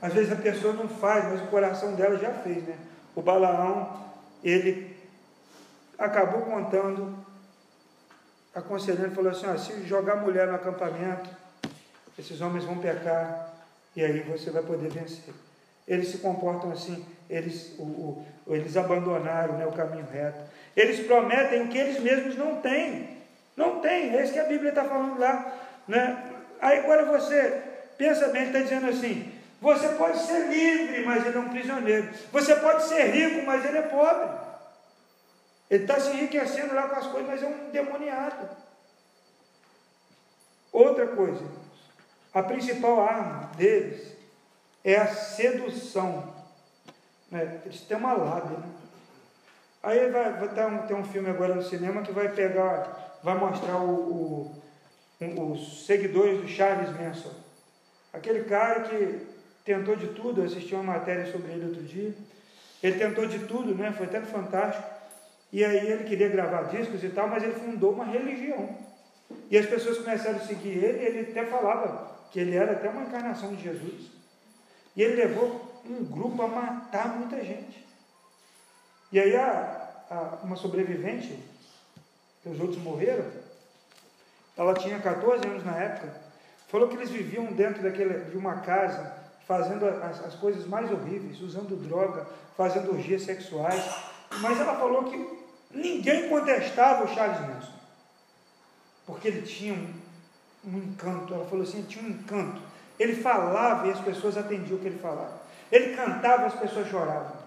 Às vezes a pessoa não faz, mas o coração dela já fez, né? O Balaão, ele acabou contando, aconselhando, falou assim, ó, se jogar mulher no acampamento, esses homens vão pecar, e aí você vai poder vencer. Eles se comportam assim, eles, o, o, eles abandonaram né, o caminho reto. Eles prometem o que eles mesmos não têm. Não tem, é isso que a Bíblia está falando lá. Né? Aí agora você pensa bem, ele está dizendo assim: você pode ser livre, mas ele é um prisioneiro. Você pode ser rico, mas ele é pobre. Ele está se enriquecendo lá com as coisas, mas é um demoniado. Outra coisa, a principal arma deles é a sedução. Né? Eles têm uma lábia. Né? Aí vai, vai ter, um, ter um filme agora no cinema que vai pegar vai mostrar o, o, os seguidores do Charles Manson. Aquele cara que tentou de tudo, assisti uma matéria sobre ele outro dia. Ele tentou de tudo, né? Foi até fantástico. E aí ele queria gravar discos e tal, mas ele fundou uma religião. E as pessoas começaram a seguir ele, ele até falava que ele era até uma encarnação de Jesus. E ele levou um grupo a matar muita gente. E aí a, a, uma sobrevivente que os outros morreram, ela tinha 14 anos na época, falou que eles viviam dentro daquele, de uma casa, fazendo as, as coisas mais horríveis, usando droga, fazendo orgias sexuais, mas ela falou que ninguém contestava o Charles Manson, porque ele tinha um, um encanto, ela falou assim, tinha um encanto, ele falava e as pessoas atendiam o que ele falava, ele cantava e as pessoas choravam.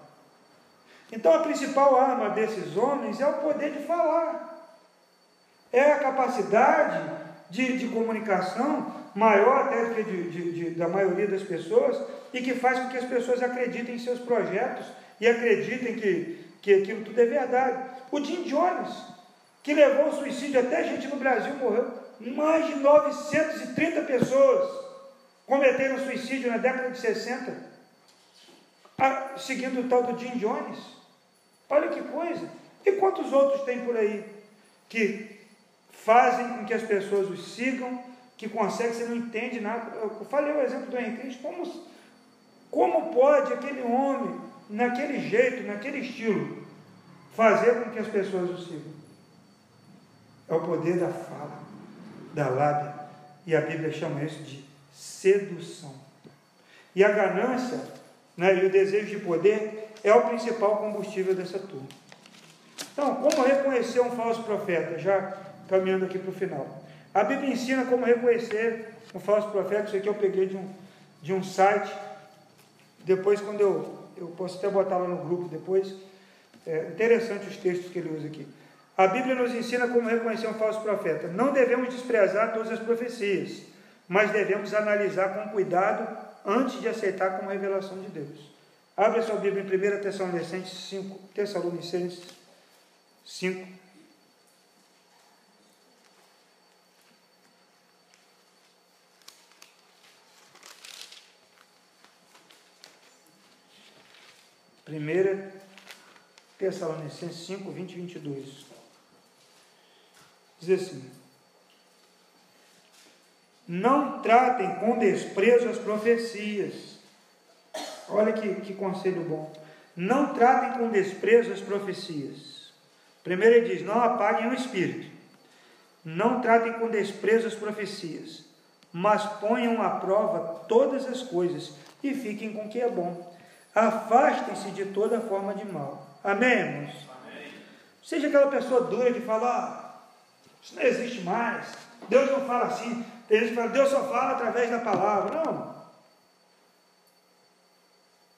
Então a principal arma desses homens é o poder de falar. É a capacidade de, de comunicação maior até do que de, de, de, da maioria das pessoas e que faz com que as pessoas acreditem em seus projetos e acreditem que, que aquilo tudo é verdade. O Jim Jones, que levou ao suicídio, até gente no Brasil morreu, mais de 930 pessoas cometeram suicídio na década de 60, seguindo o tal do Jim Jones. Olha que coisa! E quantos outros tem por aí que fazem com que as pessoas os sigam, que conseguem, você não entende nada. Eu falei o exemplo do Henrique como, como pode aquele homem, naquele jeito, naquele estilo, fazer com que as pessoas o sigam? É o poder da fala, da lábia, e a Bíblia chama isso de sedução. E a ganância né, e o desejo de poder é o principal combustível dessa turma. Então, como reconhecer um falso profeta? Já caminhando aqui para o final. A Bíblia ensina como reconhecer um falso profeta. Isso aqui eu peguei de um, de um site. Depois, quando eu, eu posso até botar lá no grupo depois. É interessante os textos que ele usa aqui. A Bíblia nos ensina como reconhecer um falso profeta. Não devemos desprezar todas as profecias, mas devemos analisar com cuidado antes de aceitar como revelação de Deus. Abre a sua Bíblia em 1 Tessalonicenses 5, Tessalonicenses 5, Primeira Tessalonicenses 5, 20 e 22. Diz assim: Não tratem com desprezo as profecias. Olha que, que conselho bom. Não tratem com desprezo as profecias. Primeiro ele diz: Não apaguem o espírito. Não tratem com desprezo as profecias, mas ponham à prova todas as coisas e fiquem com o que é bom. Afastem-se de toda forma de mal. Amém, irmãos? Amém. Seja aquela pessoa dura de falar, isso não existe mais. Deus não fala assim. Tem gente que fala, Deus só fala através da palavra. Não.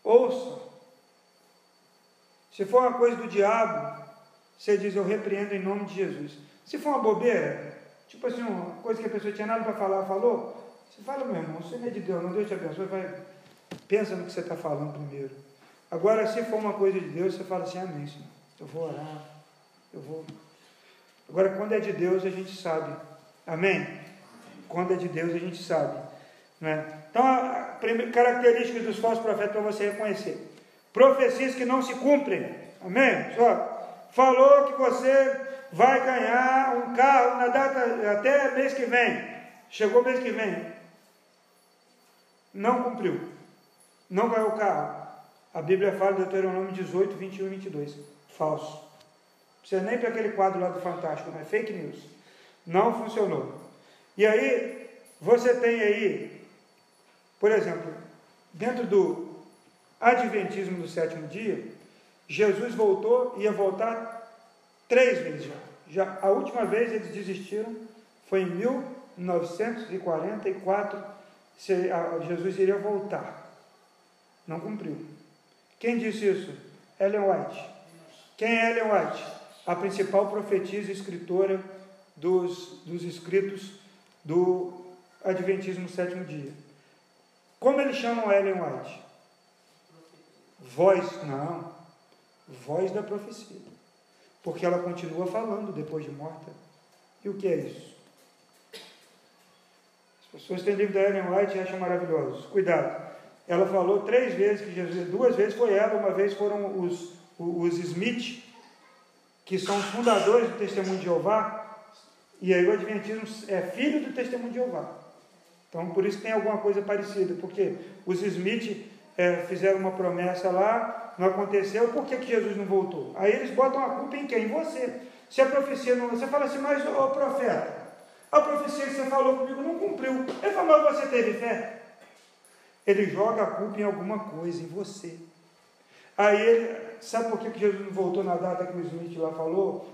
Ouça. Se for uma coisa do diabo, você diz, eu repreendo em nome de Jesus. Se for uma bobeira, tipo assim, uma coisa que a pessoa tinha nada para falar, falou, você fala, meu irmão, você não é de Deus, não, Deus te abençoe, vai, pensa no que você está falando primeiro. Agora, se for uma coisa de Deus, você fala assim, amém, Senhor, eu vou orar, eu vou. Agora, quando é de Deus, a gente sabe, amém? Quando é de Deus, a gente sabe. Né? Então, a primeira característica dos falsos profetas para você reconhecer: profecias que não se cumprem, amém? Só falou que você vai ganhar um carro na data até mês que vem. Chegou mês que vem. Não cumpriu. Não ganhou o carro. A Bíblia fala em Deuteronômio 18, 21 e 22. Falso. Você nem para aquele quadro lá do Fantástico, não é fake news. Não funcionou. E aí, você tem aí, por exemplo, dentro do Adventismo do sétimo dia, Jesus voltou, ia voltar Três vezes já. já. A última vez eles desistiram foi em 1944. Jesus iria voltar. Não cumpriu. Quem disse isso? Ellen White. Quem é Ellen White? A principal profetisa e escritora dos, dos escritos do Adventismo sétimo dia. Como eles chamam Ellen White? Voz, não. Voz da profecia porque ela continua falando depois de morta. E o que é isso? As pessoas têm livro da Ellen White e acham maravilhosos. Cuidado. Ela falou três vezes que Jesus, duas vezes foi ela, uma vez foram os, os Smith, que são os fundadores do Testemunho de Jeová, e aí o Adventismo é filho do Testemunho de Jeová. Então, por isso tem alguma coisa parecida, porque os Smith é, fizeram uma promessa lá, não aconteceu, por que, que Jesus não voltou? Aí eles botam a culpa em quem? Em você. Se a profecia não. Você fala assim, mas o profeta, a profecia que você falou comigo não cumpriu. Ele falou, mas você teve fé? Ele joga a culpa em alguma coisa, em você. Aí ele, sabe por que, Jesus não voltou na data que o Smith lá falou,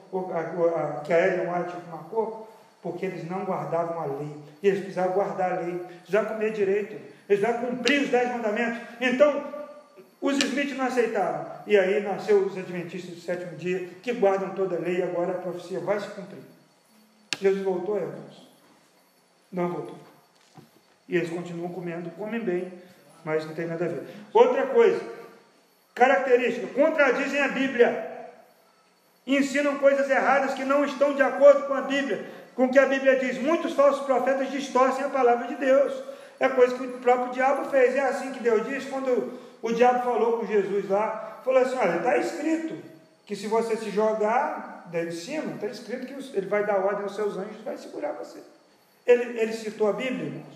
que a Ellen White marcou? Porque eles não guardavam a lei. E eles precisavam guardar a lei, precisavam comer direito, eles precisavam cumprir os dez mandamentos. Então, os Smith não aceitaram. E aí nasceu os Adventistas do sétimo dia, que guardam toda a lei, agora a profecia vai se cumprir. Jesus voltou, irmãos? Não voltou. E eles continuam comendo, comem bem, mas não tem nada a ver. Outra coisa, característica, contradizem a Bíblia. Ensinam coisas erradas que não estão de acordo com a Bíblia, com o que a Bíblia diz. Muitos falsos profetas distorcem a palavra de Deus. É coisa que o próprio diabo fez. É assim que Deus diz quando o diabo falou com Jesus lá, falou assim: olha, está escrito que se você se jogar daí de cima, está escrito que ele vai dar ordem aos seus anjos, vai segurar você. Ele, ele citou a Bíblia, irmãos?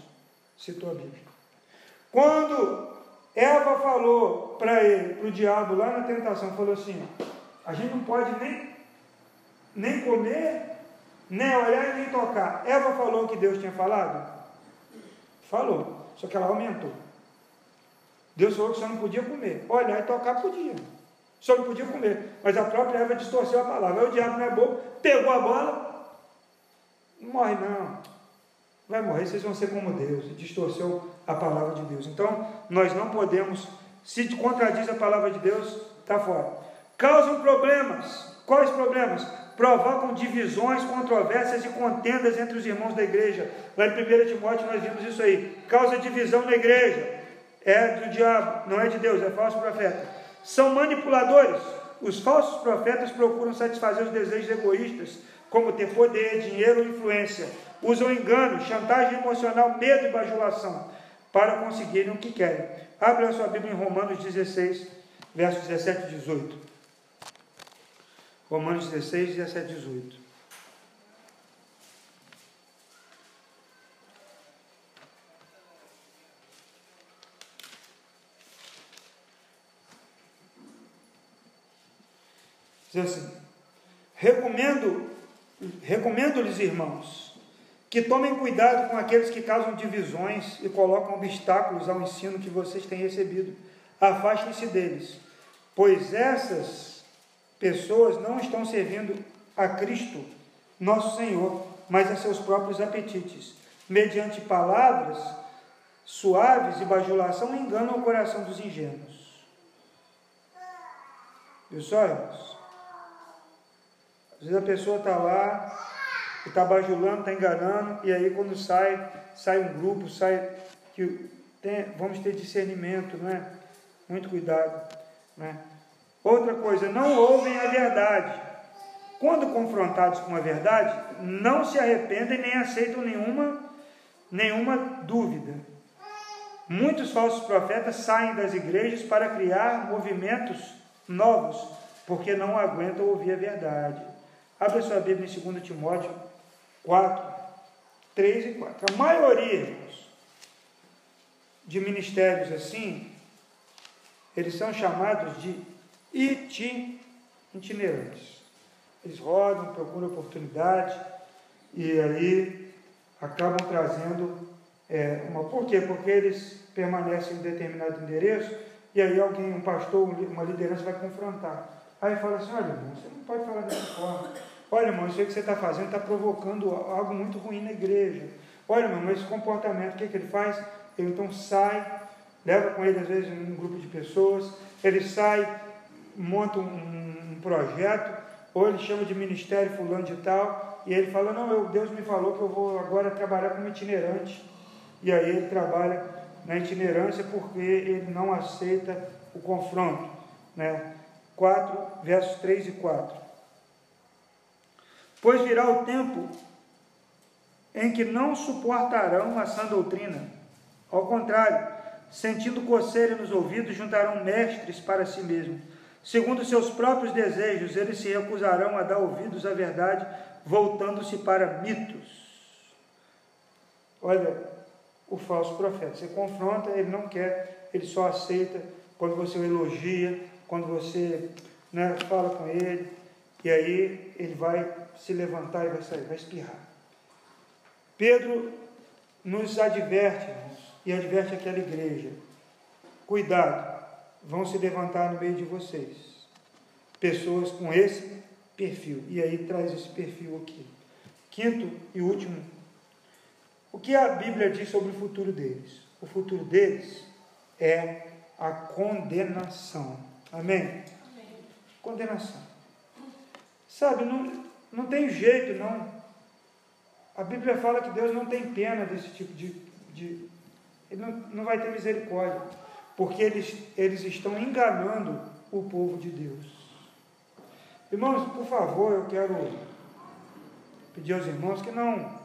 Citou a Bíblia. Quando Eva falou para ele, para o diabo lá na tentação, falou assim: a gente não pode nem, nem comer, nem olhar e nem tocar. Eva falou o que Deus tinha falado? Falou, só que ela aumentou. Deus falou que só não podia comer. Olhar e tocar podia. Só não podia comer. Mas a própria Eva distorceu a palavra. Aí o diabo não é bobo, pegou a bola. Não morre não. Vai morrer, vocês vão ser como Deus. E distorceu a palavra de Deus. Então, nós não podemos, se contradiz a palavra de Deus, está fora. Causam problemas. Quais problemas? Provocam divisões, controvérsias e contendas entre os irmãos da igreja. Lá em 1 Timóteo nós vimos isso aí. Causa divisão na igreja é do diabo, não é de Deus, é falso profeta. São manipuladores. Os falsos profetas procuram satisfazer os desejos egoístas, como ter poder, dinheiro ou influência. Usam engano, chantagem emocional, medo e bajulação para conseguirem o que querem. Abre a sua Bíblia em Romanos 16, versos 17 e 18. Romanos 16, 17 e 18. Diz assim: recomendo, recomendo-lhes, irmãos, que tomem cuidado com aqueles que causam divisões e colocam obstáculos ao ensino que vocês têm recebido. Afastem-se deles, pois essas pessoas não estão servindo a Cristo, nosso Senhor, mas a seus próprios apetites. Mediante palavras suaves e bajulação, enganam o coração dos ingênuos. Viu só, irmãos? Às vezes a pessoa está lá, está bajulando, está enganando, e aí quando sai, sai um grupo, sai que tem, vamos ter discernimento, não é? Muito cuidado, né? Outra coisa, não ouvem a verdade. Quando confrontados com a verdade, não se arrependem nem aceitam nenhuma nenhuma dúvida. Muitos falsos profetas saem das igrejas para criar movimentos novos, porque não aguentam ouvir a verdade. Abra sua Bíblia em 2 Timóteo 4, 3 e 4. A maioria de ministérios assim, eles são chamados de itinerantes. Eles rodam, procuram oportunidade e aí acabam trazendo é, uma. Por quê? Porque eles permanecem em determinado endereço e aí alguém, um pastor, uma liderança vai confrontar. Aí fala assim, olha, irmão, você não pode falar dessa forma. Olha, irmão, isso aí que você está fazendo está provocando algo muito ruim na igreja. Olha, irmão, esse comportamento, o que, que ele faz? Ele então sai, leva com ele, às vezes, um grupo de pessoas, ele sai, monta um, um projeto, ou ele chama de ministério fulano de tal, e ele fala, não, eu, Deus me falou que eu vou agora trabalhar como itinerante. E aí ele trabalha na itinerância porque ele não aceita o confronto. Né? 4, versos 3 e 4. Pois virá o tempo em que não suportarão a sã doutrina. Ao contrário, sentindo coceira nos ouvidos, juntarão mestres para si mesmos. Segundo seus próprios desejos, eles se recusarão a dar ouvidos à verdade, voltando-se para mitos. Olha, o falso profeta, você confronta, ele não quer, ele só aceita quando você o elogia, quando você né, fala com ele, e aí ele vai se levantar e vai sair, vai espirrar. Pedro nos adverte, e adverte aquela igreja: cuidado, vão se levantar no meio de vocês pessoas com esse perfil. E aí traz esse perfil aqui. Quinto e último, o que a Bíblia diz sobre o futuro deles? O futuro deles é a condenação. Amém? Amém. Condenação. Sabe, não, não tem jeito, não. A Bíblia fala que Deus não tem pena desse tipo de. de ele não, não vai ter misericórdia, porque eles, eles estão enganando o povo de Deus. Irmãos, por favor, eu quero pedir aos irmãos que não,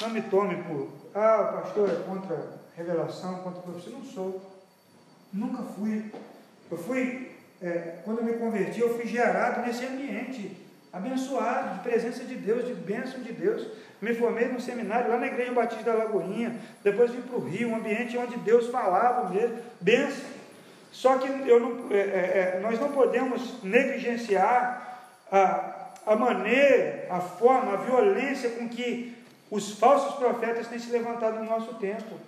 não me tomem por. Ah, o pastor é contra revelação, contra profecia. Não sou. Nunca fui. Eu fui, é, quando eu me converti, eu fui gerado nesse ambiente abençoado, de presença de Deus, de bênção de Deus. Me formei num seminário lá na Igreja Batista da Lagoinha, depois vim para o Rio, um ambiente onde Deus falava mesmo, bênção. Só que não, é, é, é, nós não podemos negligenciar a, a maneira, a forma, a violência com que os falsos profetas têm se levantado no nosso tempo.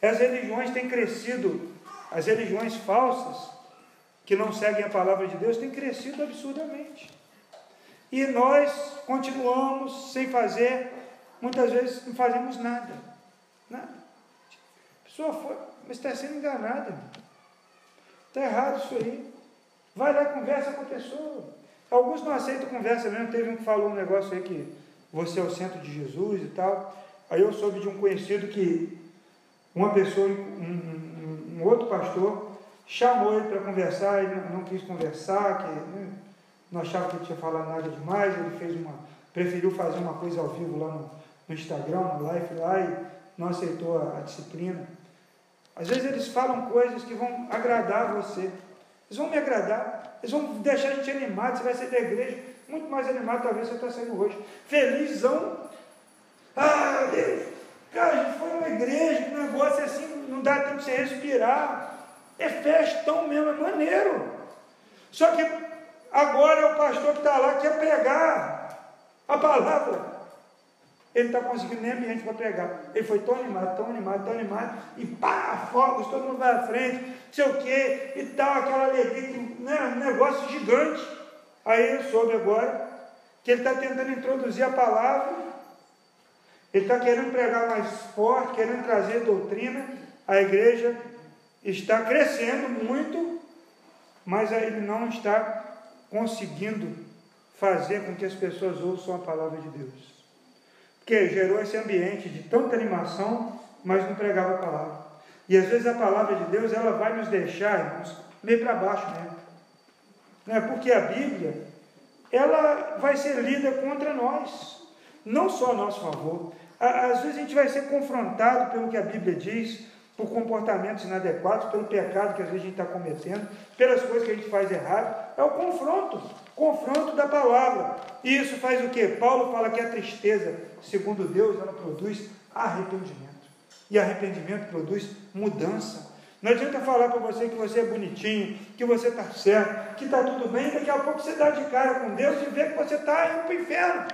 As religiões têm crescido, as religiões falsas, que não seguem a palavra de Deus, têm crescido absurdamente. E nós continuamos sem fazer, muitas vezes não fazemos nada. Nada. A pessoa foi, mas está sendo enganada. Está errado isso aí. Vai lá e conversa com a pessoa. Alguns não aceitam conversa mesmo. Teve um que falou um negócio aí que você é o centro de Jesus e tal. Aí eu soube de um conhecido que uma pessoa, um, um, um outro pastor, chamou ele para conversar, ele não, não, quis conversar, que né, não achava que ele tinha falado nada demais, ele fez uma, preferiu fazer uma coisa ao vivo lá no, no Instagram, no live lá, e não aceitou a, a, disciplina. Às vezes eles falam coisas que vão agradar você, Eles vão me agradar, eles vão deixar a gente animado, você vai sair da igreja, muito mais animado talvez você está saindo hoje. Felizão. Ah, Deus, cara, a gente foi numa igreja, um negócio assim, não dá tempo de você respirar. É festão mesmo, é maneiro. Só que agora é o pastor que está lá quer pregar a palavra. Ele não está conseguindo nem ambiente para pregar. Ele foi tão animado, tão animado, tão animado, e pá, fogos, todo mundo vai à frente, não sei o quê, e tal, aquela alegria, né, um negócio gigante. Aí eu soube agora que ele está tentando introduzir a palavra, ele está querendo pregar mais forte, querendo trazer doutrina. A igreja está crescendo muito, mas ele não está conseguindo fazer com que as pessoas ouçam a palavra de Deus que gerou esse ambiente de tanta animação, mas não pregava a palavra. E às vezes a palavra de Deus ela vai nos deixar, irmãos, meio para baixo mesmo. Né? Porque a Bíblia ela vai ser lida contra nós, não só a nosso favor. Às vezes a gente vai ser confrontado pelo que a Bíblia diz, por comportamentos inadequados, pelo pecado que às vezes a gente está cometendo, pelas coisas que a gente faz errado. É o confronto, confronto da palavra. E isso faz o que? Paulo fala que a tristeza, segundo Deus, ela produz arrependimento. E arrependimento produz mudança. Não adianta falar para você que você é bonitinho, que você está certo, que está tudo bem, daqui a pouco você dá de cara com Deus e vê que você está indo para o inferno.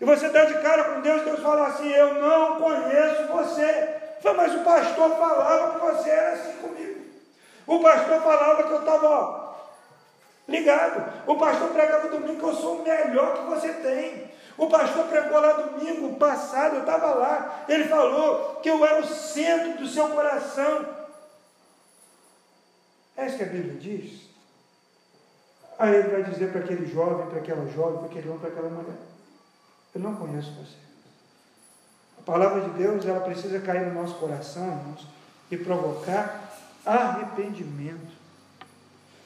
E você dá de cara com Deus, Deus fala assim: Eu não conheço você. Mas o pastor falava que você era assim comigo. O pastor falava que eu estava ligado. O pastor pregava domingo que eu sou o melhor que você tem. O pastor pregou lá domingo passado, eu estava lá. Ele falou que eu era o centro do seu coração. É isso que a Bíblia diz. Aí ele vai dizer para aquele jovem, para aquela jovem, para aquele homem, para aquela mulher: Eu não conheço você palavra de Deus, ela precisa cair no nosso coração, irmãos, e provocar arrependimento.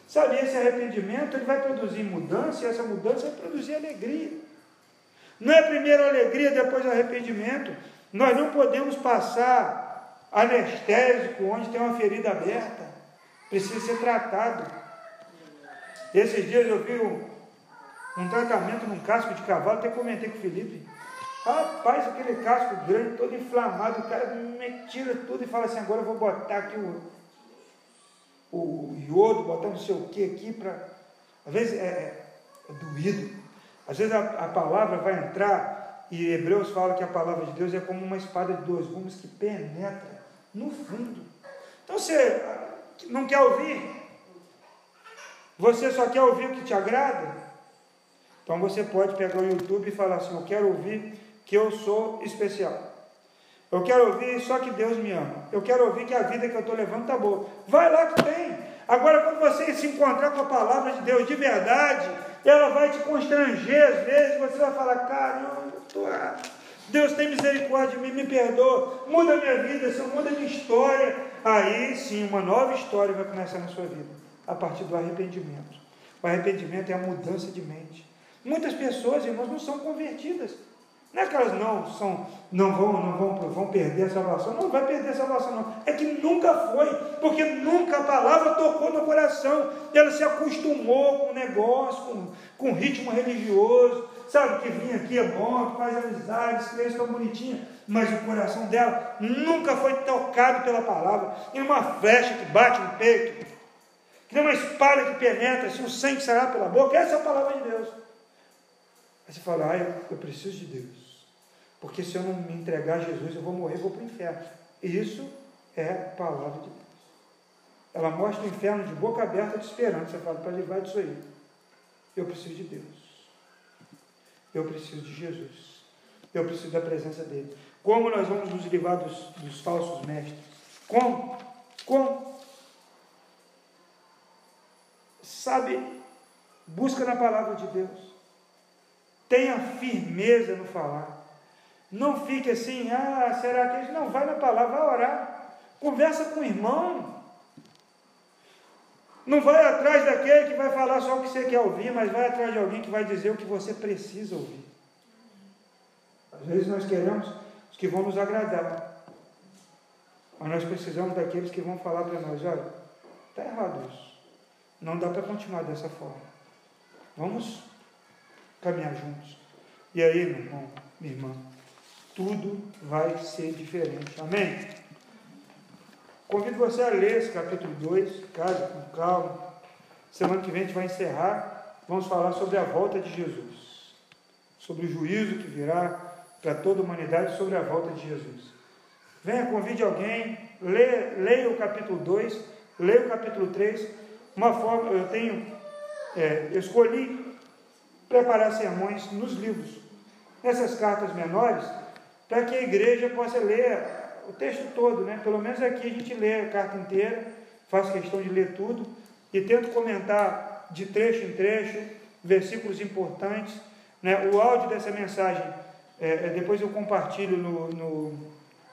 Sabe, esse arrependimento ele vai produzir mudança e essa mudança vai produzir alegria. Não é primeiro alegria, depois arrependimento. Nós não podemos passar anestésico onde tem uma ferida aberta. Precisa ser tratado. Esses dias eu vi um, um tratamento num casco de cavalo, até comentei com o Felipe. Rapaz, aquele casco grande, todo inflamado, o cara me tira tudo e fala assim, agora eu vou botar aqui o, o iodo, botar não sei o que aqui para. Às vezes é, é, é, doído. Às vezes a, a, palavra vai entrar, e Hebreus fala que a palavra de Deus é como uma espada de dois gumes que penetra no fundo. Então você não quer ouvir? Você só quer ouvir o que te agrada? Então você pode pegar o YouTube e falar assim: Eu quero ouvir que eu sou especial. Eu quero ouvir só que Deus me ama. Eu quero ouvir que a vida que eu estou levando está boa. Vai lá que tem. Agora, quando você se encontrar com a palavra de Deus de verdade, ela vai te constranger às vezes. Você vai falar: caramba, tô... Deus tem misericórdia de mim, me perdoa, muda minha vida, Senhor, muda minha história. Aí sim, uma nova história vai começar na sua vida, a partir do arrependimento. O arrependimento é a mudança de mente. Muitas pessoas, irmãos, não são convertidas. Não é que elas não, são, não, vão, não vão, vão perder a salvação. Não vai perder a salvação, não. É que nunca foi, porque nunca a palavra tocou no coração. Ela se acostumou com o negócio, com, com ritmo religioso. Sabe que vinha aqui é bom, faz amizade, esse tão bonitinha. Mas o coração dela nunca foi tocado pela palavra. E uma flecha que bate no peito, que nem uma espada que penetra, assim, o sangue sairá pela boca. Essa é a palavra de Deus. Aí você fala, ah, eu, eu preciso de Deus. Porque se eu não me entregar a Jesus, eu vou morrer, vou para o inferno. Isso é palavra de Deus. Ela mostra o inferno de boca aberta de esperança. Você fala, para livrar disso aí. Eu preciso de Deus. Eu preciso de Jesus. Eu preciso da presença dele. Como nós vamos nos livrar dos, dos falsos mestres? Como? Como? Sabe, busca na palavra de Deus. Tenha firmeza no falar. Não fique assim, ah, será que ele não vai na palavra, vai orar. Conversa com o irmão. Não vai atrás daquele que vai falar só o que você quer ouvir, mas vai atrás de alguém que vai dizer o que você precisa ouvir. Às vezes nós queremos os que vão nos agradar. Mas nós precisamos daqueles que vão falar para nós, olha, está errado isso. Não dá para continuar dessa forma. Vamos caminhar juntos. E aí, meu irmão, minha irmã, tudo vai ser diferente. Amém? Convido você a ler esse capítulo 2, casa com calma. Semana que vem a gente vai encerrar. Vamos falar sobre a volta de Jesus, sobre o juízo que virá para toda a humanidade, sobre a volta de Jesus. Venha, convide alguém, leia, leia o capítulo 2, leia o capítulo 3. Uma forma, eu tenho, é, eu escolhi preparar sermões nos livros, nessas cartas menores, para que a igreja possa ler o texto todo, né? Pelo menos aqui a gente lê a carta inteira, faço questão de ler tudo e tento comentar de trecho em trecho, versículos importantes. Né? O áudio dessa mensagem, é, é depois eu compartilho no, no,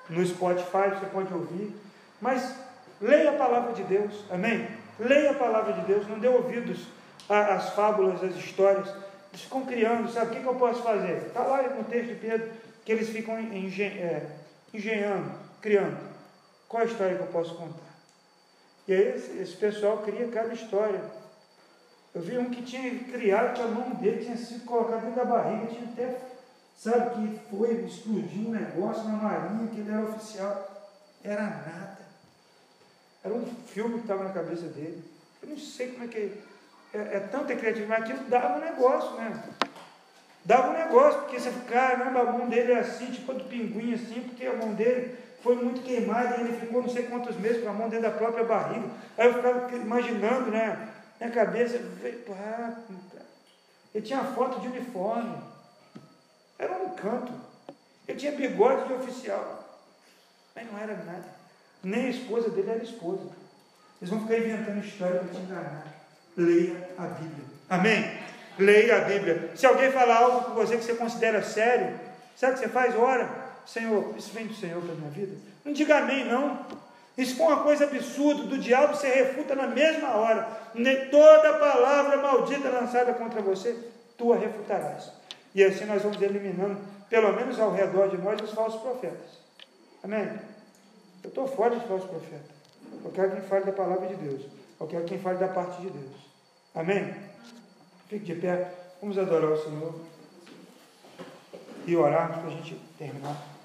no Spotify, você pode ouvir. Mas leia a palavra de Deus, amém? Leia a palavra de Deus, não dê ouvidos às fábulas, às histórias. Ficam criando, sabe o que, que eu posso fazer? Está lá no texto de Pedro, que eles ficam é, engenhando, criando. Qual a história que eu posso contar? E aí esse, esse pessoal cria cada história. Eu vi um que tinha criado que a mão dele tinha sido colocada dentro da barriga, tinha até, sabe, que foi, explodiu um negócio na marinha, que ele era oficial. Era nada. Era um filme que estava na cabeça dele. Eu não sei como é que. É, é tanta criatividade, mas aquilo dava um negócio, né? Dava um negócio, porque você caramba, a mão dele é assim, tipo do pinguim assim, porque a mão dele foi muito queimada e ele ficou não sei quantos meses com a mão dentro da própria barriga. Aí eu ficava imaginando, né? Minha cabeça, pá, ele tinha foto de uniforme. Era um canto. Ele tinha bigode de oficial. Mas não era nada. Nem a esposa dele era esposa. Eles vão ficar inventando história para te enganar. Leia a Bíblia. Amém? Leia a Bíblia. Se alguém falar algo com você que você considera sério, sabe o que você faz? Ora, Senhor, isso vem do Senhor para a minha vida. Não diga amém, não. Isso foi uma coisa absurda, do diabo você refuta na mesma hora. Toda palavra maldita lançada contra você, tu a refutarás. E assim nós vamos eliminando, pelo menos ao redor de nós, os falsos profetas. Amém? Eu estou fora de falsos profetas. Eu quero quem fale da palavra de Deus. Eu quero quem fale da parte de Deus. Amém? Fique de pé. Vamos adorar o Senhor. E orar para a gente terminar.